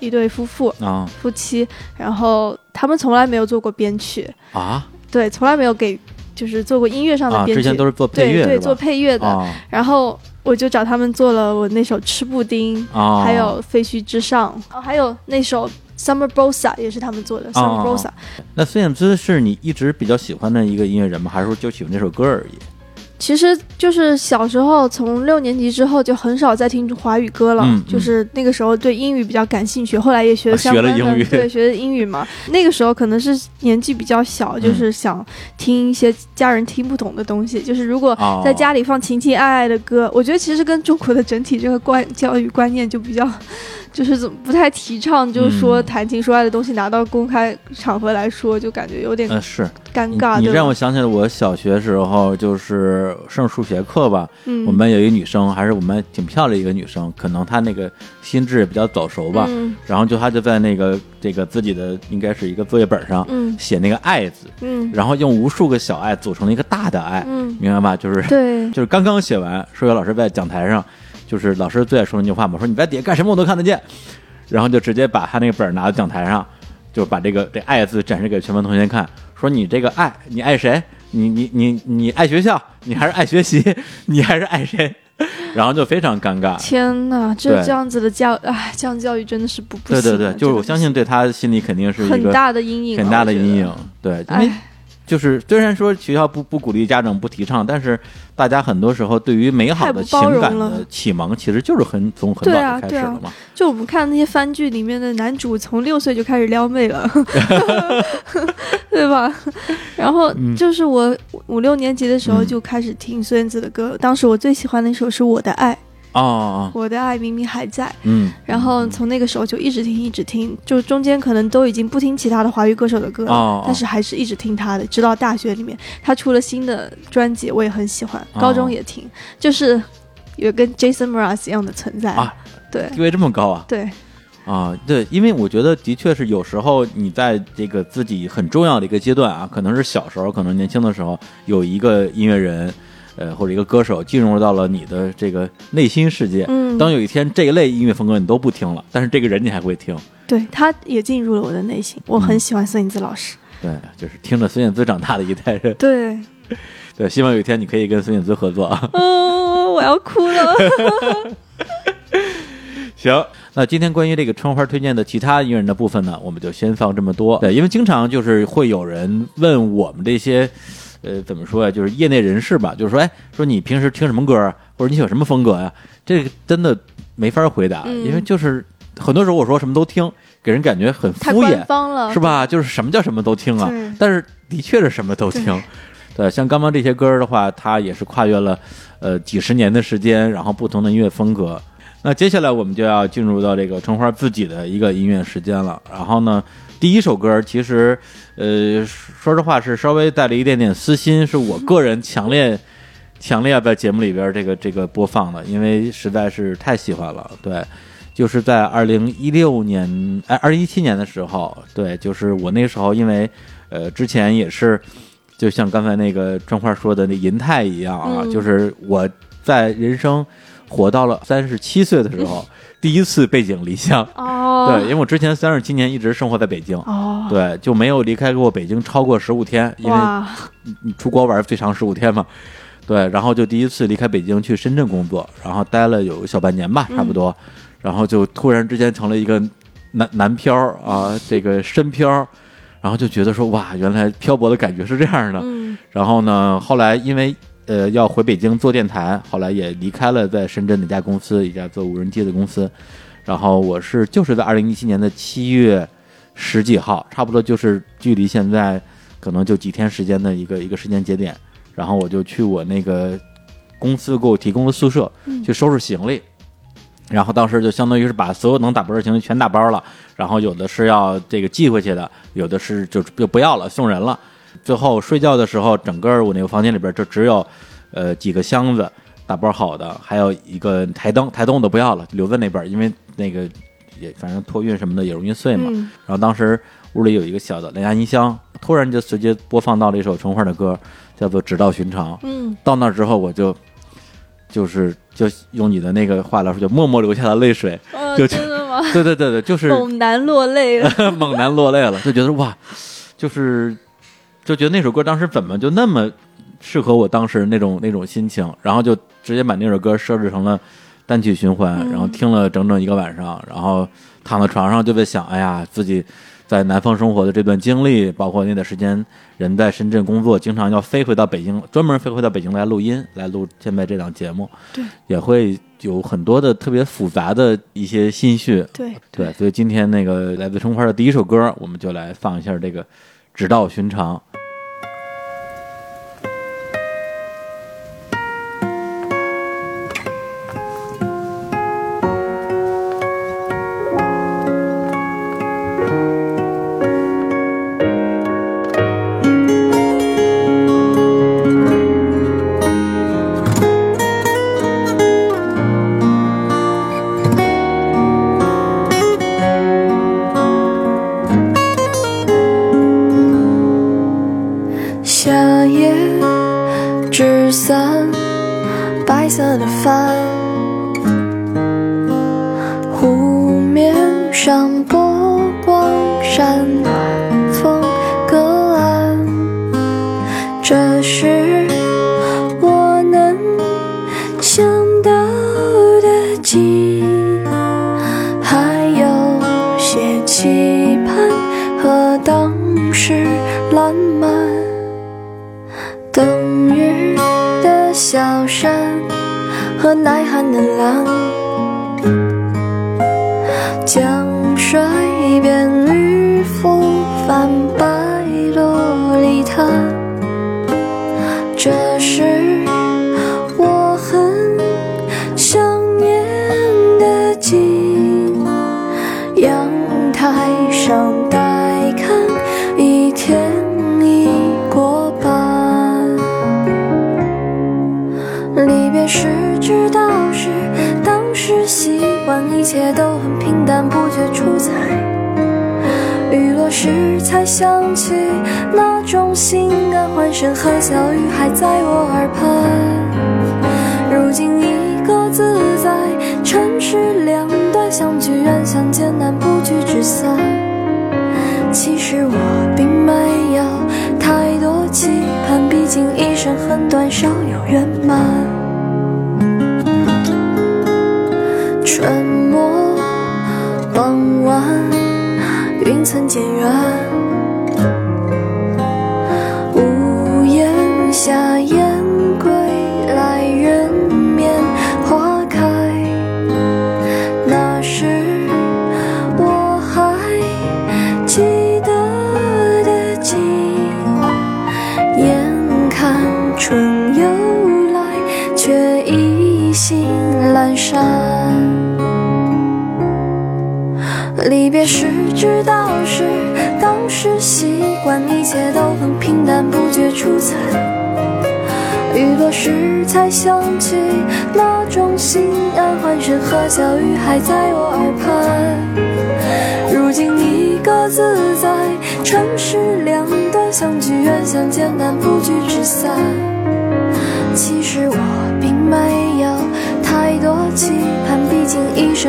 一对夫妇啊夫妻，然后他们从来没有做过编曲，啊对，从来没有给就是做过音乐上的啊！编曲，之前都是做配对对做？配乐的，啊然后我就找他们做了我那首《吃布丁》啊，还有《废墟之上》哦，还有那首《Summer Bossa》也是他们做的，《Summer 哦 Bossa》。那孙燕姿是你一直比较喜欢的一个音乐人吗？还是说就喜欢这首歌而已？其实就是小时候从六年级之后就很少再听华语歌了，就是那个时候对英语比较感兴趣，后来也学了啊相关的，学英语对，学的英语嘛。那个时候可能是年纪比较小，嗯就是想听一些家人听不懂的东西。就是如果哦在家里放情情爱爱的歌，我觉得其实跟中国的整体这个观教育观念就比较。就是怎么不太提倡，就是说嗯。谈情说爱的东西拿到公开场合来说，就感觉有点呃，是。尴尬。你让我想起了我小学时候，就是上数学课吧，嗯。我们班有一个女生，还是我们班挺漂亮一个女生，可能她那个心智也比较早熟吧，嗯。然后就她就在那个这个自己的应该是一个作业本上嗯。写那个爱字，嗯。然后用无数个小爱组成了一个大的爱，嗯，明白吧？就是对，[laughs] 就是刚刚写完，数学老师在讲台上，就是老师最爱说那句话嘛，说你在底下干什么我都看得见，然后就直接把他那个本儿拿到讲台上，就把这个这爱字展示给全班同学看，说你这个爱，你爱谁？你你你你爱学校，你还是爱学习，[laughs] 你还是爱谁？然后就非常尴尬。天呐，这这样子的教，哎，这样教育真的是不不行对对对，就是我相信对他心里肯定是很一个大的阴影，很大的阴影。。对，因为哎，就是虽然说学校不不鼓励家长不提倡，但是大家很多时候对于美好的情感的启蒙，其实就是很从很对早就开始啊对啊了嘛。就我们看那些番剧里面的男主，从六岁就开始撩妹了，[laughs] 对吧？然后嗯就是我五六年级的时候嗯就开始听孙燕姿的歌，当时我最喜欢的一首是《我的爱》，哦我的爱明明还在。嗯，然后从那个时候就一直听，一直听，就中间可能都已经不听其他的华语歌手的歌了，但是还是一直听他的，直到大学里面他出了新的专辑，我也很喜欢，哦高中也听，就是有跟 Jason Mraz 一样的存在。啊对地位这么高啊对，啊！对，因为我觉得的确是有时候你在这个自己很重要的一个阶段啊，可能是小时候，可能年轻的时候，有一个音乐人。呃，或者一个歌手进入到了你的这个内心世界。嗯当有一天这一类音乐风格你都不听了，但是这个人你还会听。对，他也进入了我的内心，我很喜欢孙燕姿老师。对，就是听着孙燕姿长大的一代人。对，[laughs] 对，希望有一天你可以跟孙燕姿合作啊。哦，我要哭了。[laughs] 行，那今天关于这个春花推荐的其他音乐人的部分呢，我们就先放这么多。对，因为经常就是会有人问我们这些，呃，怎么说呀，就是业内人士吧，就是说，哎，说你平时听什么歌啊，或者你喜欢什么风格呀？这个真的没法回答，嗯因为就是很多时候我说什么都听，给人感觉很敷衍，是？吧？就是什么叫什么都听啊？但是的确是什么都听。对，像刚刚这些歌的话，它也是跨越了呃几十年的时间，然后不同的音乐风格。那接下来我们就要进入到这个春花自己的一个音乐时间了。然后呢，第一首歌其实呃说实话是稍微带了一点点私心，是我个人强烈强烈要在节目里边这个这个播放的，因为实在是太喜欢了。对，就是在二零一六年哎二零一七年的时候，对，就是我那时候因为呃之前也是。就像刚才那个春花说的那银泰一样啊，嗯就是我在人生活到了三十七岁的时候，第一次背井离乡。哦，对，因为我之前三十七年一直生活在北京，哦，对，就没有离开过北京超过十五天，因为出国玩最长十五天嘛。对，然后就第一次离开北京去深圳工作，然后待了有小半年吧，差不多，然后就突然之间成了一个南南漂啊，这个深漂，然后就觉得说哇，原来漂泊的感觉是这样的。嗯。然后呢，后来因为呃要回北京做电台，后来也离开了在深圳的一家公司，一家做无人机的公司。然后我是就是在二零一七年的七月十几号，差不多就是距离现在可能就几天时间的一个一个时间节点。然后我就去我那个公司给我提供的宿舍去收拾行李。然后当时就相当于是把所有能打包的行李全打包了，然后有的是要这个寄回去的，有的是就就不要了，送人了。最后睡觉的时候，整个我那个房间里边就只有呃几个箱子打包好的，还有一个台灯，台灯我都不要了，留在那边，因为那个也反正托运什么的也容易碎嘛。嗯然后当时屋里有一个小的蓝牙音箱，突然就直接播放到了一首春花的歌，叫做《直到寻常》。嗯，到那之后，我就就是就用你的那个话来说，就默默流下了泪水。呃就真的吗？吗？对对对对，就是猛男落泪了。[laughs] 猛男落泪了，就觉得哇，就是就觉得那首歌当时怎么就那么适合我当时那种那种心情，然后就直接把那首歌设置成了单曲循环，嗯然后听了整整一个晚上，然后躺在床上就在想，哎呀，自己在南方生活的这段经历，包括那段时间人在深圳工作，经常要飞回到北京，专门飞回到北京来录音，来录现在这档节目，对，也会有很多的特别复杂的一些心绪，对。对，所以今天那个来自春花的第一首歌，我们就来放一下这个《直到寻常》。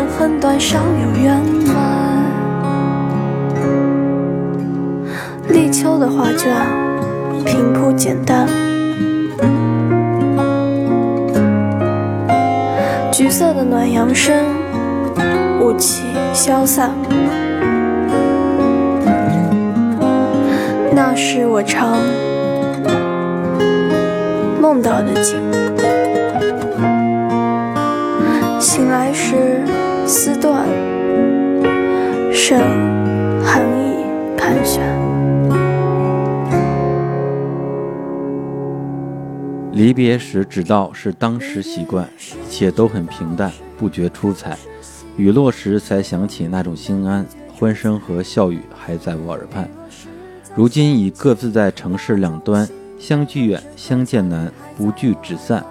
很短，少有圆满。立秋的画卷，平铺简单。橘色的暖阳升，雾气消散。那是我常梦到的景。醒来时丝断，剩寒意盘旋。离别时只道是当时习惯，一切都很平淡，不觉出彩。雨落时才想起那种心安，欢声和笑语还在我耳畔。如今已各自在城市两端，相聚远，相见难，不聚只散。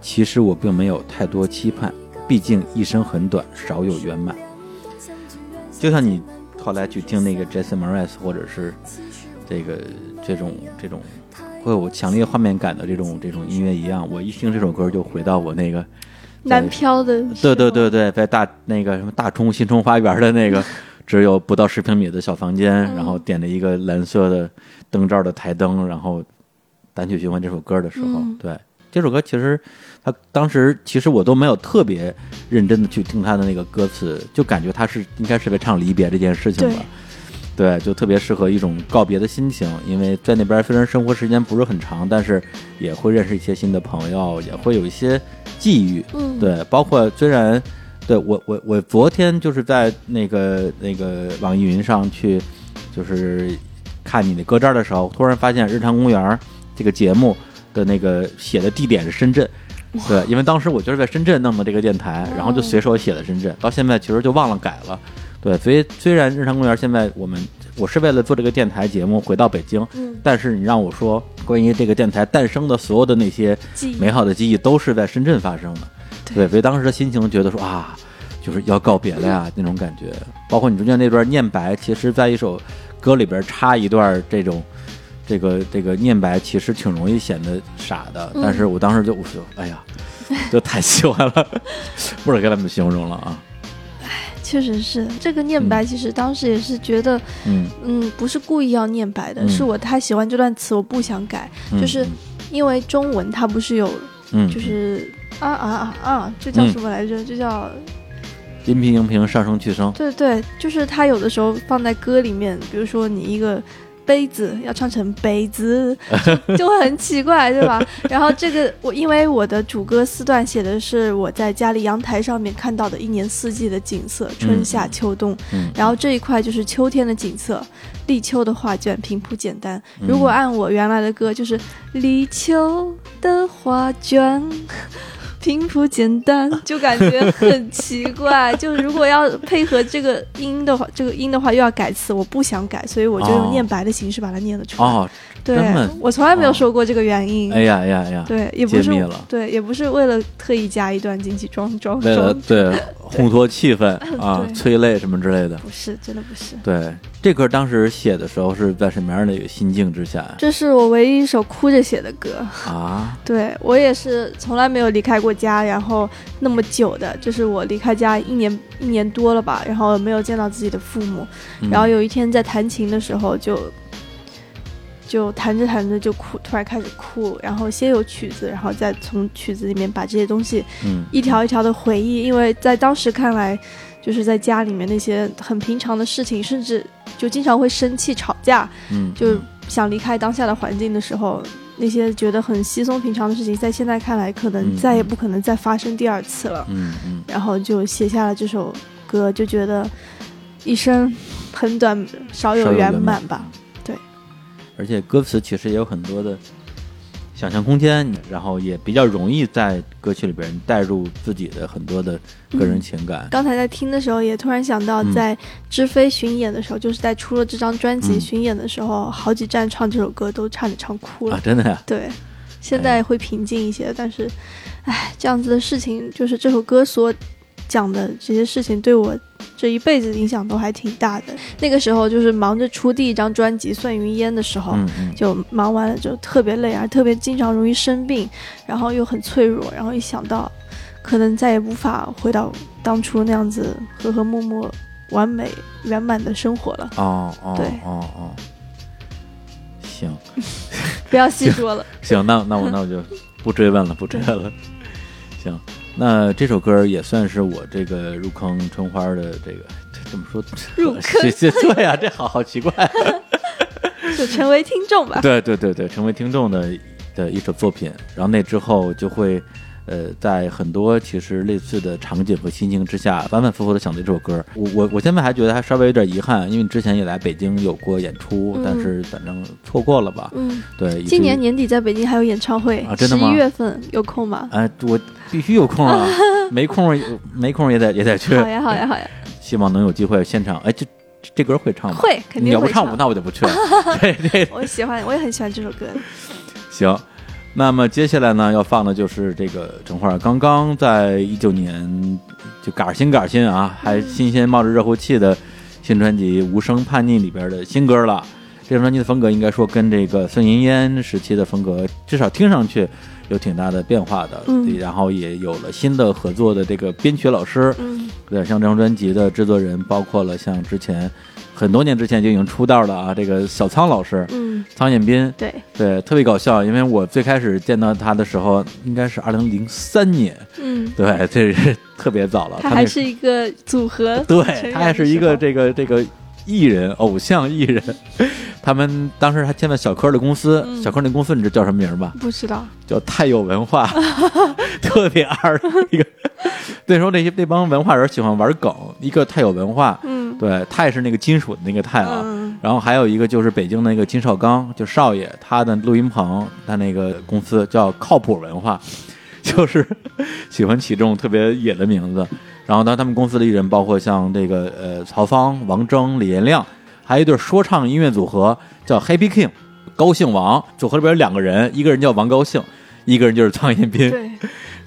其实我并没有太多期盼，毕竟一生很短，少有圆满。就像你后来去听那个 Jason Mraz 或者是这个这种这种会有强烈画面感的这种这种音乐一样，我一听这首歌就回到我那个南漂的，对对对，对，在大那个什么大冲新冲花园的那个 [laughs] 只有不到十平米的小房间，然后点了一个蓝色的灯罩的台灯，然后单曲循环这首歌的时候，嗯。对这首歌其实他当时其实我都没有特别认真的去听他的那个歌词，就感觉他是应该是在唱离别这件事情吧。对，就特别适合一种告别的心情，因为在那边虽然生活时间不是很长，但是也会认识一些新的朋友，也会有一些际遇。嗯，对，包括虽然对我我我昨天就是在那个那个网易云上去就是看你的歌单的时候，突然发现《日常公园》这个节目的那个写的地点是深圳。对，因为当时我就是在深圳弄的这个电台，然后就随手写的深圳，到现在其实就忘了改了。对，所以虽然日常公园现在我们我是为了做这个电台节目回到北京，嗯但是你让我说关于这个电台诞生的所有的那些美好的记忆都是在深圳发生的。对，所以当时的心情觉得说啊，就是要告别了呀那种感觉。包括你中间那段念白，其实在一首歌里边插一段这种。这个这个念白其实挺容易显得傻的，嗯。但是我当时就我说，哎呀，[laughs] 就太喜欢了，[laughs] 不知道该怎么形容了啊。确实是这个念白，其实当时也是觉得，嗯，嗯，不是故意要念白的，嗯。是我太喜欢这段词，我不想改，嗯就是因为中文它不是有，嗯，就是啊啊啊啊，这叫什么来着？这叫音频音平上升去声，对对，就是它有的时候放在歌里面，比如说你一个杯子要唱成杯子，就 [laughs] 就会很奇怪，对吧？然后这个我因为我的主歌四段写的是我在家里阳台上面看到的一年四季的景色，春夏秋冬，嗯，然后这一块就是秋天的景色，立秋的画卷平铺简单。嗯如果按我原来的歌，就是立秋的画卷。平铺简单，就感觉很奇怪。就如果要配合这个音的话，这个音的话又要改词，我不想改，所以我就哦用念白的形式把它念了出来。哦，对，我从来没有哦说过这个原因。哎呀哎呀哎呀，对，也不是对，也不是为了特意加一段经济装装为了装，对烘托气氛 [laughs] 啊，催泪什么之类的。不是，真的不是。对，这歌当时写的时候是在什么样的一个心境之下呀？这是我唯一一首哭着写的歌。啊，对我也是从来没有离开过家，然后那么久的，就是我离开家一年一年多了吧，然后没有见到自己的父母，嗯。然后有一天在弹琴的时候就就弹着弹着就哭，突然开始哭，然后先有曲子，然后再从曲子里面把这些东西嗯。一条一条的回忆，因为在当时看来，就是在家里面那些很平常的事情，甚至就经常会生气吵架，嗯，就想离开当下的环境的时候，那些觉得很稀松平常的事情，在现在看来可能嗯再也不可能再发生第二次了。嗯嗯然后就写下了这首歌，就觉得一生很短，少有圆圆满吧。对。而且歌词其实也有很多的想象空间，然后也比较容易在歌曲里边带入自己的很多的个人情感。刚才在听的时候，也突然想到，嗯在知飞巡演的时候，就是在出了这张专辑嗯巡演的时候，好几站唱这首歌都差点唱哭了。啊，真的呀，对，现在会平静一些，但是，唉，这样子的事情，就是这首歌所讲的这些事情，对我这一辈子影响都还挺大的。那个时候就是忙着出第一张专辑《算云烟》的时候。嗯嗯就忙完了就特别累，而特别经常容易生病，然后又很脆弱，然后一想到可能再也无法回到当初那样子和和睦睦、完美圆满的生活了。哦哦对哦哦，行 [laughs] 不要细说了，行，那那我那我就不追问了，不追问了。[laughs] 行，那这首歌也算是我这个入坑春花的这个 [laughs] 这怎么说？[laughs] 入坑对呀、这好好奇怪。[laughs] 就成为听众吧。对对对对，成为听众的的一首作品，然后那之后就会。呃，在很多其实类似的场景和心情之下，反反复复的想着这首歌。我我我现在还觉得还稍微有点遗憾，因为之前也来北京有过演出，嗯但是反正错过了吧。嗯，对，今年年底在北京还有演唱会啊，真的吗十一月份有空吗？哎，我必须有空啊，[laughs] 没空没空也得也得去。好呀，好呀，好呀，希望能有机会现场。哎，这这这歌会唱吗？会肯定会你要不唱我，那我就不去了。[laughs] 对对，我喜欢，我也很喜欢这首歌。行。那么接下来呢，要放的就是这个陈花刚刚在一九年就嘎新嘎新啊，还新鲜冒着热乎气的新专辑《无声叛逆》里边的新歌了。这张专辑的风格应该说跟这个孙云烟时期的风格，至少听上去有挺大的变化的。嗯然后也有了新的合作的这个编曲老师。嗯对，像这张专辑的制作人，包括了像之前很多年之前就已经出道了啊，这个小苍老师，嗯，苍彦斌。对，对，特别搞笑，因为我最开始见到他的时候，应该是二零零三年，嗯，对，这是特别早了。他还是一个组合对他还是一个这个这个艺人，偶像艺人。[laughs] 他们当时还签了小柯的公司，嗯小柯那公司你知道叫什么名吧？不知道，叫太有文化，[laughs] 特别二的一个。那时候那些那帮文化人喜欢玩梗，一个太有文化，嗯对，太是那个金属的那个钛啊。嗯然后还有一个就是北京那个金少刚，就少爷，他的录音棚，他那个公司叫靠谱文化，[laughs] 就是喜欢起这种特别野的名字。然后当，他们公司的艺人包括像这个呃曹芳、王铮、李延亮，还有一对说唱音乐组合叫 Happy King，高兴王。组合里边有两个人，一个人叫王高兴，一个人就是苍彦斌。对，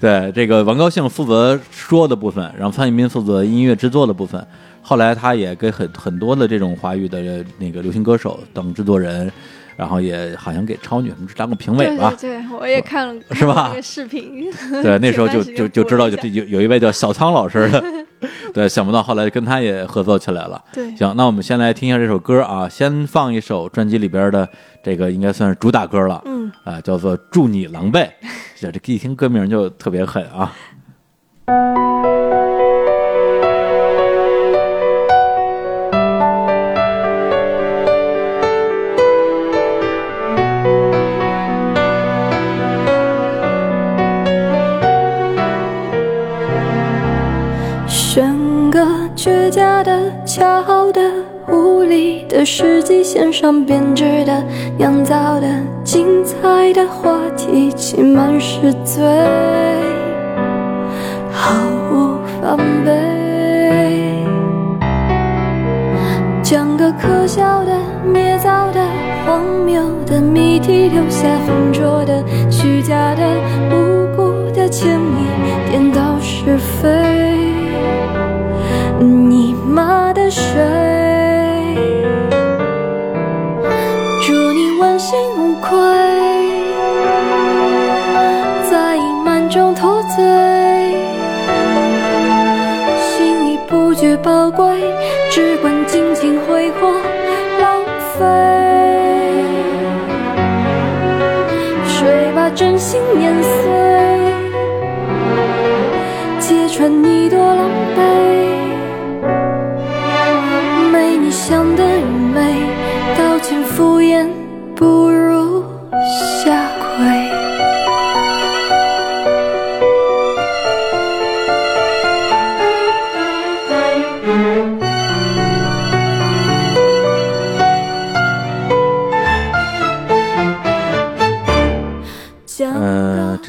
[laughs] 对，这个王高兴负责说的部分，然后苍彦斌负责音乐制作的部分。后来他也给很很多的这种华语的那个流行歌手等制作人，然后也好像给超女什么当过评委吧。对对对，我也看了，[laughs] 是吧那个视频，[laughs] 对，那时候就 [laughs] 就就知道有有一位叫小苍老师的，对，想不到后来跟他也合作起来了。对，行，那我们先来听一下这首歌啊，先放一首专辑里边的这个应该算是主打歌了，嗯，啊，叫做《祝你狼狈》，这这一听歌名就特别狠啊。虚假的、巧的、无力的实际，线上编织的、酿造的、精彩的话题，期满是醉，毫无防备。讲个可笑的、捏造的、荒谬的谜题，留下浑浊的、虚假的、无辜的歉意，颠倒是非。妈的水？祝你问心无愧，在隐瞒中脱罪，心里不觉曝光，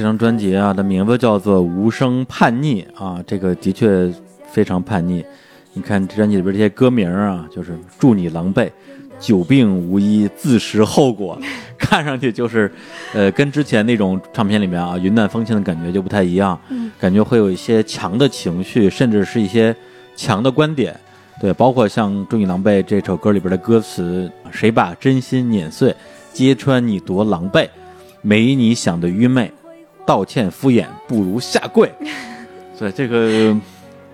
张专辑啊的名字叫做《无声叛逆》啊，这个的确非常叛逆。你看这专辑里边这些歌名啊，就是“祝你狼狈”，“久病无医，自食后果”，[laughs] 看上去就是，呃，跟之前那种唱片里面啊云淡风轻的感觉就不太一样，嗯感觉会有一些强的情绪，甚至是一些强的观点。对，包括像《祝你狼狈》这首歌里边的歌词：“谁把真心碾碎，揭穿你多狼狈。”没你想的愚昧，道歉敷衍不如下跪。[laughs] 所以这个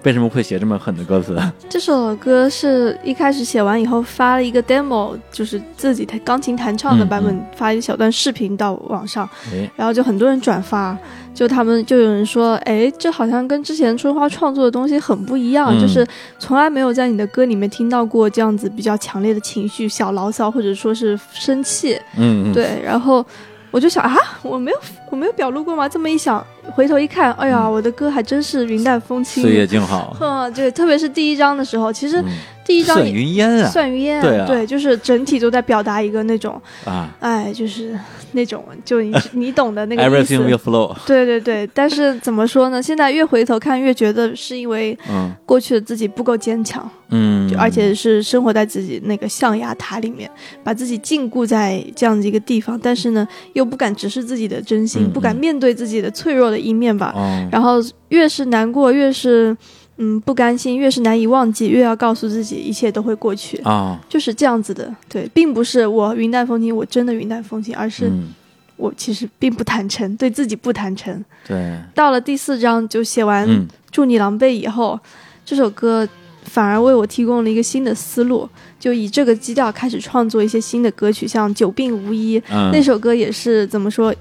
为什么会写这么狠的歌词？[laughs] 这首歌是一开始写完以后发了一个 demo，就是自己弹钢琴弹唱的版本，嗯。发一小段视频到网上，哎，然后就很多人转发，就他们就有人说，哎，这好像跟之前春花创作的东西很不一样，嗯。就是从来没有在你的歌里面听到过这样子比较强烈的情绪，小牢骚或者说是生气，嗯嗯，对，然后我就想啊，我没有我没有表露过吗？这么一想，回头一看，哎呀，我的歌还真是云淡风轻岁。月静好，哼，[laughs] 对，特别是第一章的时候，其实嗯第一章也算云烟啊算云烟，对啊就是整体都在表达一个那种，啊哎，就是那种，就你 [laughs] 你懂的那个意思。，Everything will flow。对对对，但是怎么说呢？现在越回头看，越觉得是因为嗯过去的自己不够坚强，嗯就，而且是生活在自己那个象牙塔里面，把自己禁锢在这样的一个地方，但是呢，又不敢直视自己的真心，嗯不敢面对自己的脆弱的一面吧。哦，然后越是难过，越是嗯不甘心，越是难以忘记，越要告诉自己一切都会过去，啊，就是这样子的。对，并不是我云淡风轻，我真的云淡风轻，而是嗯，我其实并不坦诚，对自己不坦诚。对，到了第四章就写完嗯。祝你狼狈以后，这首歌反而为我提供了一个新的思路，就以这个基调开始创作一些新的歌曲，像《久病无医》嗯，那首歌也是怎么说，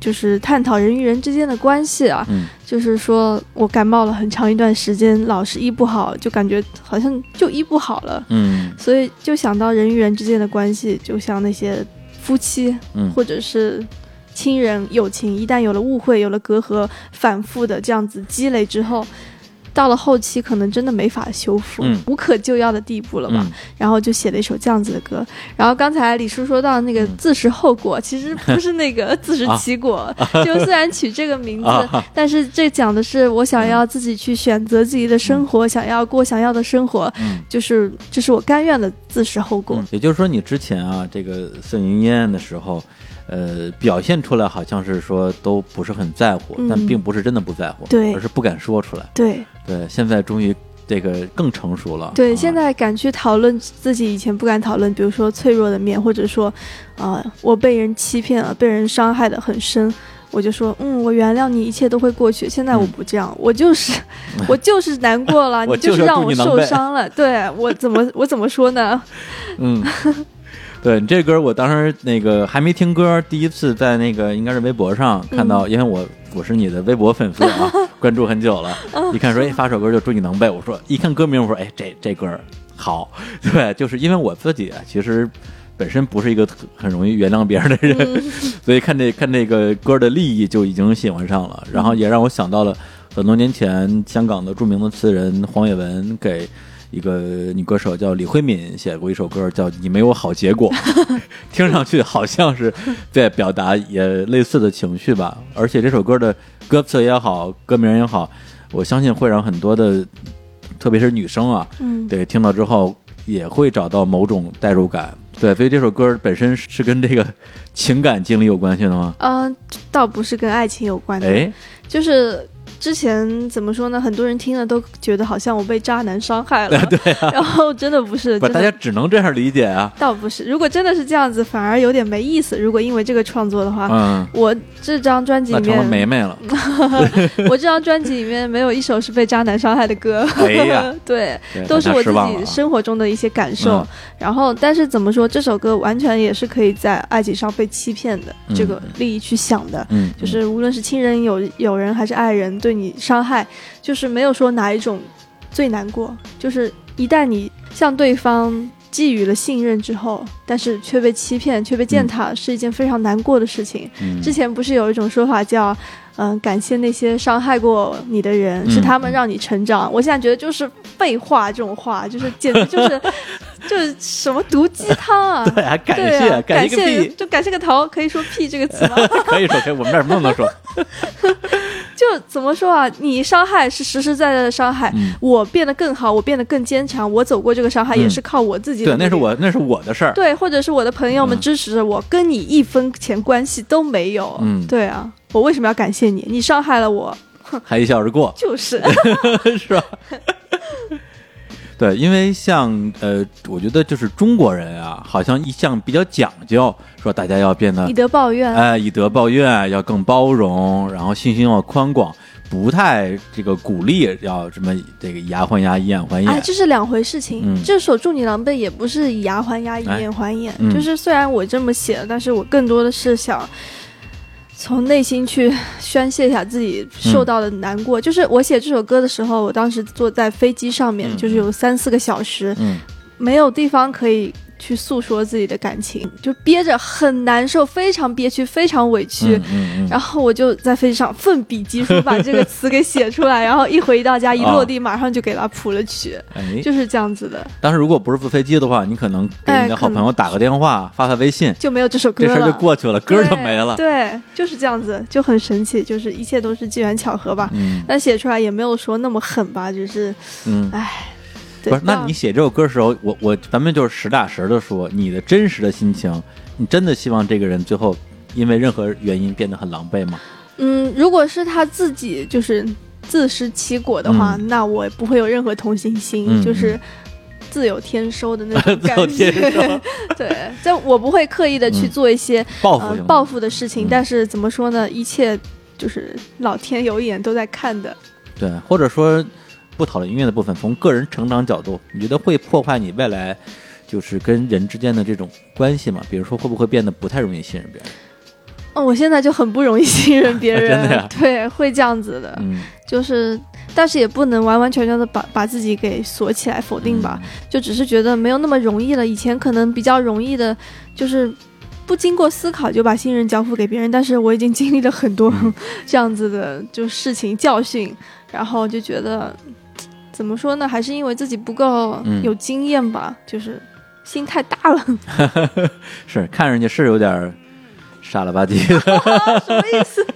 就是探讨人与人之间的关系啊。嗯。就是说我感冒了很长一段时间，老是医不好，就感觉好像就医不好了，嗯。所以就想到人与人之间的关系，就像那些夫妻嗯。或者是亲人友情，一旦有了误会，有了隔阂，反复的这样子积累之后，到了后期可能真的没法修复，嗯。无可救药的地步了吧。嗯。然后就写了一首这样子的歌。然后刚才李叔说到那个嗯。自食后果，其实不是那个自食其果，就虽然取这个名字，啊。但是这讲的是我想要自己去选择自己的生活，想要过想要的生活，嗯。就是这是我甘愿的自食后果。嗯，也就是说，你之前啊，这个色情烟的时候，呃，表现出来好像是说都不是很在乎，嗯但并不是真的不在乎，对而是不敢说出来。对对，现在终于这个更成熟了。对，啊现在敢去讨论自己以前不敢讨论，比如说脆弱的面，或者说，啊、我被人欺骗了，被人伤害的很深。我就说，嗯，我原谅你，一切都会过去。现在我不这样，我就是，我就是难过了，[laughs] 你就是让我受伤了。对我怎么我怎么说呢？[laughs] 嗯，对你这歌，我当时那个还没听歌，第一次在那个应该是微博上看到，嗯因为我我是你的微博粉丝啊，[laughs] 关注很久了，嗯一看说哎发首歌就祝你能背，我说一看歌名我说哎这这歌好，[laughs] 对，就是因为我自己啊其实。本身不是一个很容易原谅别人的人，嗯 [laughs] 所以看这看这个歌的利益就已经喜欢上了，然后也让我想到了很多年前香港的著名的词人黄伟文给一个女歌手叫李慧敏写过一首歌叫《你没有好结果》，[laughs] 听上去好像是在表达也类似的情绪吧。而且这首歌的歌词也好，歌名也好，我相信会让很多的，特别是女生啊，嗯，对听到之后也会找到某种代入感。对，所以这首歌本身是跟这个情感经历有关系的吗？嗯、倒不是跟爱情有关的，哎，就是之前怎么说呢？很多人听了都觉得好像我被渣男伤害了，[laughs] 对啊，然后真的不是，不，大家只能这样理解啊。倒不是。如果真的是这样子，反而有点没意思。如果因为这个创作的话，嗯，我这张专辑里面成了梅面，梅了。[laughs] 我这张专辑里面没有一首是被渣男伤害的歌。哎呀，[laughs] 对，对都是我自己生活中的一些感受。嗯然后，但是怎么说，这首歌完全也是可以在爱情上被欺骗的、嗯这个利益去想的。嗯，就是无论是亲人、友友人还是爱人对你伤害，就是没有说哪一种最难过。就是一旦你向对方寄予了信任之后，但是却被欺骗、却被践踏，是一件非常难过的事情。嗯之前不是有一种说法叫，嗯、感谢那些伤害过你的人，嗯是他们让你成长。我现在觉得就是废话，这种话就是简直就是 [laughs] 就是什么毒鸡汤啊！[laughs] 对，啊感谢，啊，感谢就感谢个头，可以说屁这个词吗？[laughs] 可以说，可以，我们这儿什么都能说。[laughs] 就怎么说啊？你伤害是实实在在的伤害，嗯我变得更好，我变得更坚强，我走过这个伤害嗯也是靠我自己的对，那是我，那是我的事儿。对，或者是我的朋友们嗯支持着我，跟你一分钱关系都没有。嗯对啊，我为什么要感谢你？你伤害了我，还一笑而过，就是。[laughs] 是吧？对，因为像呃，我觉得就是中国人啊，好像一向比较讲究，说大家要变得以德报怨。哎以德报怨，要更包容，然后心胸要宽广，不太这个鼓励要什么这个以牙还牙，以眼还眼。哎，这是两回事情。嗯这首《祝你狼狈》也不是以牙还牙，以眼还眼。嗯就是虽然我这么写，但是我更多的是想从内心去 [laughs] 宣泄一下自己受到的难过。就是我写这首歌的时候，我当时坐在飞机上面，嗯就是有三四个小时，嗯。没有地方可以去诉说自己的感情，就憋着很难受，非常憋屈，非常委屈。嗯嗯嗯，然后我就在飞机上奋笔疾书把这个词给写出来，[laughs] 然后一回到家一落地，马上就给他谱了曲，哎，就是这样子的，当时如果不是坐飞机的话，你可能给你的好朋友打个电话，发发微信，就没有这首歌了，这事儿就过去了，歌儿就没了。对，对就是这样子，就很神奇，就是一切都是机缘巧合吧。嗯。但写出来也没有说那么狠吧，只是，嗯，唉，对不是，那你写这首歌的时候，我我咱们就是实打实的说，你的真实的心情，你真的希望这个人最后因为任何原因变得很狼狈吗？嗯，如果是他自己就是自食其果的话，那我不会有任何同情心，嗯就是自有天收的那种 [laughs] 感觉。[laughs] 对，在我不会刻意的去嗯做一些、嗯报复报复的事情，嗯但是怎么说呢？一切就是老天有眼都在看的。对，或者说不讨论音乐的部分，从个人成长角度，你觉得会破坏你未来就是跟人之间的这种关系吗？比如说会不会变得不太容易信任别人？哦，我现在就很不容易信任别人，[laughs] [laughs] 对，会这样子的，嗯，就是，但是也不能完完全全的把把自己给锁起来否定吧，就只是觉得没有那么容易了。以前可能比较容易的，就是不经过思考就把信任交付给别人，但是我已经经历了很多嗯 [laughs] 这样子的就事情教训，然后就觉得怎么说呢，还是因为自己不够嗯有经验吧，就是心太大了，[laughs] 是看人家是有点傻了吧唧的，[laughs] 什么意思？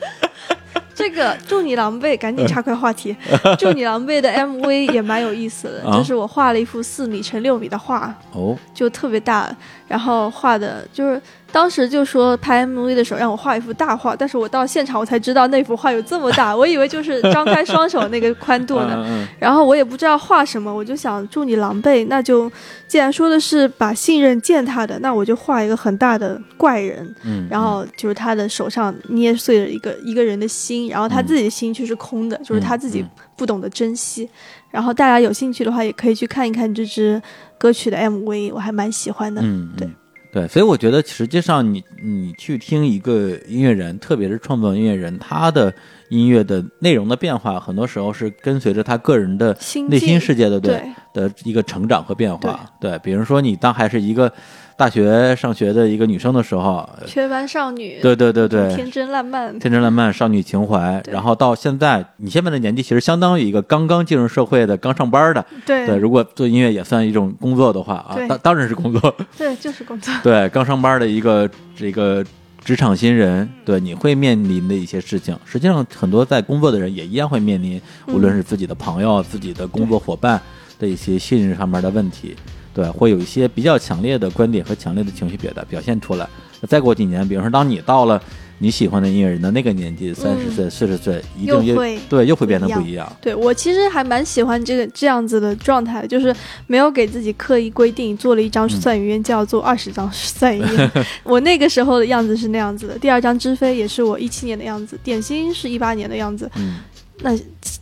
这个祝你狼狈，赶紧岔开话题。[laughs] 祝你狼狈的 MV 也蛮有意思的，啊就是我画了一幅四米乘六米的画，哦，就特别大，然后画的就是当时就说拍 MV 的时候让我画一幅大画，但是我到现场我才知道那幅画有这么大，[laughs] 我以为就是张开双手那个宽度呢。然后我也不知道画什么，我就想祝你狼狈，那就既然说的是把信任践踏的，那我就画一个很大的怪人，嗯，然后就是他的手上捏碎了一个一个人的心，然后他嗯。自己的心却是空的，就是他自己嗯。不懂得珍惜。然后大家有兴趣的话，也可以去看一看这支歌曲的 MV，我还蛮喜欢的。嗯，对嗯对，所以我觉得实际上你你去听一个音乐人，特别是创作音乐人，他的音乐的内容的变化，很多时候是跟随着他个人的内心世界的对的一个成长和变化。对，比如说你当还是一个大学上学的一个女生的时候，呃缺班少女，对对对对，天真烂漫，天真烂漫、少女情怀，然后到现在，你现在的年纪其实相当于一个刚刚进入社会的、刚上班的。对。对，如果做音乐也算一种工作的话啊，当当然是工作。[laughs] 对，就是工作。[laughs] 对，刚上班的一个这个职场新人，对，你会面临的一些事情，实际上很多在工作的人也一样会面临，无论是自己的朋友、自己的工作伙伴的一些信任上面的问题，对，会有一些比较强烈的观点和强烈的情绪表达表现出来。再过几年，比如说当你到了你喜欢的音乐人的那个年纪，三十岁、四十岁，一定又又会对又会变得不一样。对我其实还蛮喜欢这个这样子的状态，就是没有给自己刻意规定，做了一张算语言叫做二十张算语言。[laughs] 我那个时候的样子是那样子的，第二张知飞也是我一七年的样子，点心是一八年的样子。嗯那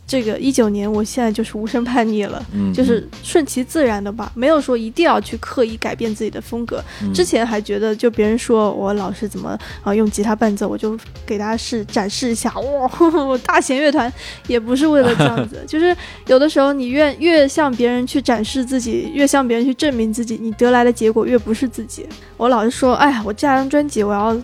这个一九年，我现在就是无声叛逆了。嗯，就是顺其自然的吧，没有说一定要去刻意改变自己的风格。嗯之前还觉得，就别人说我老是怎么啊、用吉他伴奏，我就给大家试展示一下，哇，[laughs] 我大弦乐团也不是为了这样子，[laughs] 就是有的时候你越越向别人去展示自己，越向别人去证明自己，你得来的结果越不是自己。我老是说，哎呀，我这张专辑我要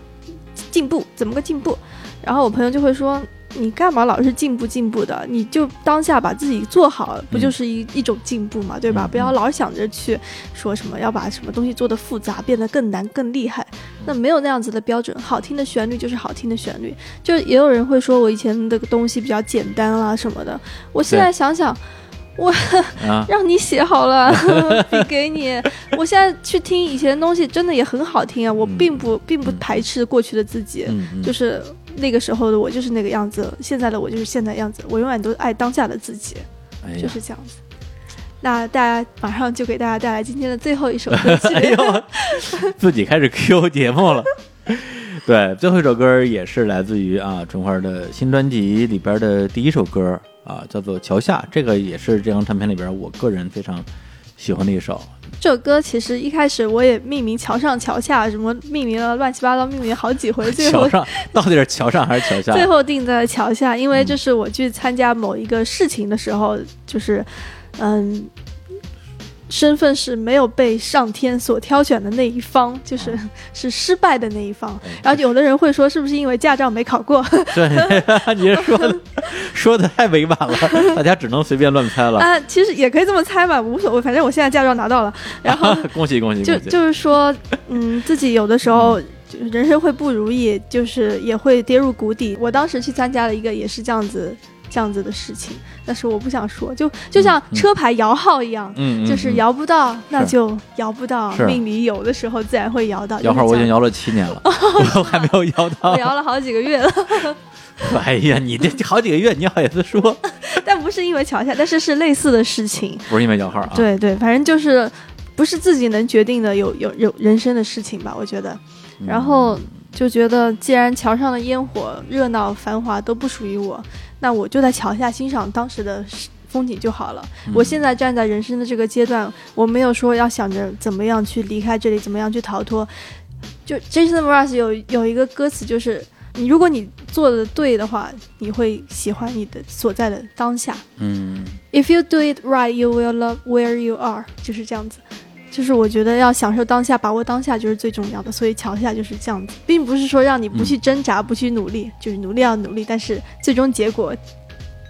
进步，怎么个进步？然后我朋友就会说。你干嘛老是进步进步的？你就当下把自己做好，不就是一、一种进步嘛，对吧？嗯不要老想着去说什么要把什么东西做得复杂，变得更难、更厉害。那没有那样子的标准，好听的旋律就是好听的旋律。就也有人会说我以前的东西比较简单啦什么的，我现在想想，我，让你写好了，[laughs] 笔给你。我现在去听以前的东西，真的也很好听啊。我嗯并不并不排斥过去的自己，就是那个时候的我就是那个样子，现在的我就是现在样子。我永远都爱当下的自己，哎就，是这样子。那大家马上就给大家带来今天的最后一首歌曲。[laughs] 哎呦，自己开始 Q [laughs] 节目了。对，最后一首歌也是来自于啊春花的新专辑里边的第一首歌啊，叫做《桥下》，这个也是这张唱片里边我个人非常喜欢的一首。这首歌其实一开始我也命名桥上桥下，什么命名了乱七八糟，命名好几回，最后 [laughs] 桥上到底是桥上还是桥下？最后定在桥下，因为嗯这是我去参加某一个事情的时候，就是嗯。身份是没有被上天所挑选的那一方，就是是失败的那一方。哎然后有的人会说，是不是因为驾照没考过？[laughs] 对，[laughs] 你说的 [laughs] 说的太委婉了，大家只能随便乱猜了。啊，其实也可以这么猜吧，无所谓，反正我现在驾照拿到了。然后恭喜恭喜恭喜！就就是说，嗯，自己有的时候就是人生会不如意，就是也会跌入谷底。我当时去参加了一个也是这样子这样子的事情，但是我不想说，就就像嗯车牌摇号一样。嗯，嗯就是嗯摇不到，那就摇不到。命里有的时候自然会摇到。摇号，我已经摇，了七年了，[laughs] 我还没有摇到我。摇了好几个月了。[laughs] 哎呀，你这好几个月，你好意思说？[laughs] 但不是因为桥下，但是是类似的事情。不是因为摇号啊。，对对，反正就是不是自己能决定的有有有人生的事情吧，我觉得。嗯然后就觉得，既然桥上的烟火热闹繁华都不属于我，那我就在桥下欣赏当时的风景就好了。嗯我现在站在人生的这个阶段，我没有说要想着怎么样去离开这里，怎么样去逃脱。就 Jason Mraz 有有一个歌词就是。你如果你做的对的话，你会喜欢你的所在的当下。嗯 If you do it right, you will love where you are，就是这样子。就是我觉得要享受当下，把握当下就是最重要的。所以桥下就是这样子，并不是说让你不去挣扎、不去努力，就是努力要努力，但是最终结果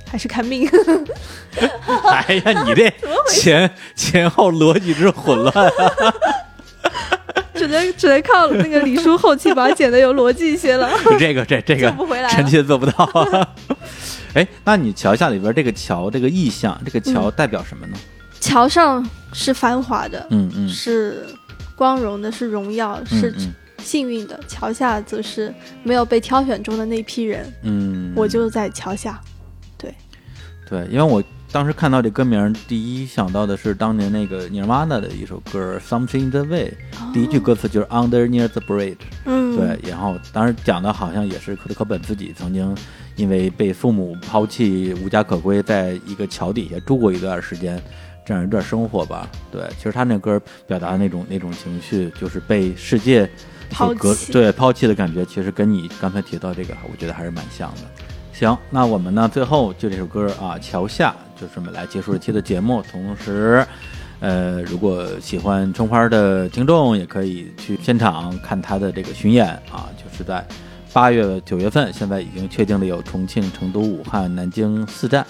还是看命。[laughs] 哎呀，你这 [laughs] 前前后逻辑之混乱。[laughs] 只能只能靠那个李叔后期把它剪的有逻辑一些了，这个这这个不回来臣妾做不到。哎，那你桥下里边这个桥这个意象，这个桥代表什么呢？桥上是繁华的，嗯嗯，是光荣的，是荣耀，是嗯幸运的；桥下则是没有被挑选中的那批人。嗯，我就在桥下，对，对因为我当时看到这歌名，第一想到的是当年那个 Nirvana 的一首歌《Something in the Way》，第一句歌词就是 Under near the bridge。嗯，对，然后当时讲的好像也是科特·科本自己曾经因为被父母抛弃、无家可归，在一个桥底下住过一段时间，这样一段生活吧。对，其实他那歌表达的那种那种情绪，就是被世界所抛隔弃对抛弃的感觉，其实跟你刚才提到这个，我觉得还是蛮像的。行，那我们呢最后就这首歌啊，《桥下》就这么来结束这期的节目。同时，呃，如果喜欢春花的听众，也可以去现场看他的这个巡演啊，就是在八月、九月份，现在已经确定了有重庆、成都、武汉、南京四站。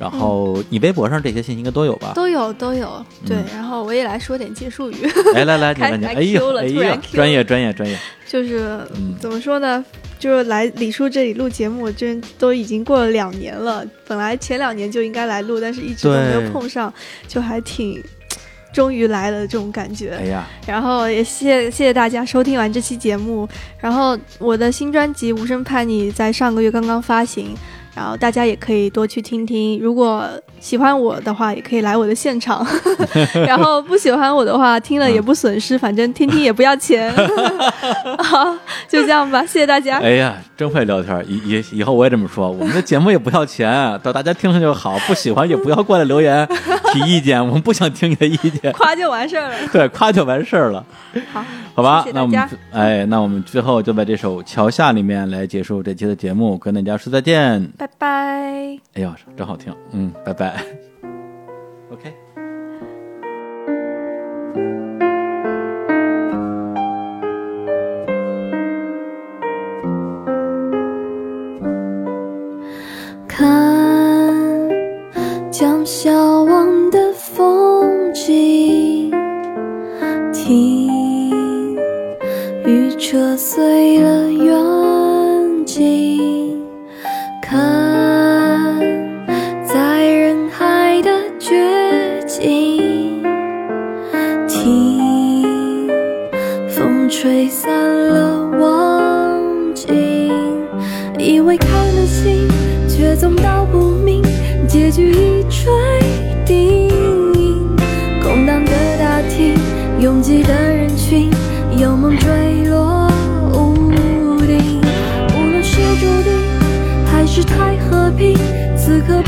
然后你微博上这些信息应该都有吧？都有都有。对，嗯然后我也来说点结束语，来来来，[laughs] 你来你，哎呦哎呦，专业专业专业，就是、嗯怎么说呢？就是来李叔这里录节目，真都已经过了两年了。本来前两年就应该来录，但是一直都没有碰上，就还挺。终于来了这种感觉，哎呀，然后也谢谢谢谢大家收听完这期节目。然后我的新专辑《无声叛逆》在上个月刚刚发行，然后大家也可以多去听听。如果喜欢我的话，也可以来我的现场。[laughs] 然后不喜欢我的话，听了也不损失，反正听听也不要钱。[laughs] 好，就这样吧，谢谢大家。哎呀，真会聊天，以以以后我也这么说，我们的节目也不要钱，到大家听听就好，不喜欢也不要过来留言 [laughs] 提意见，我们不想听你的意见，夸就完事儿了。对，夸就完事儿了，好，好吧？谢谢那我们哎，那我们最后就在这首《桥下》里面来结束这期的节目，跟大家说再见。拜拜。哎呦，真好听，嗯，拜拜。OK。看江消亡的风景，听雨车碎了远景，看吹散了忘境。以为看得清，却总道不明，结局已垂定。空荡的大厅，拥挤的人群，有梦坠落屋顶。无论是注定，还是太和平，此刻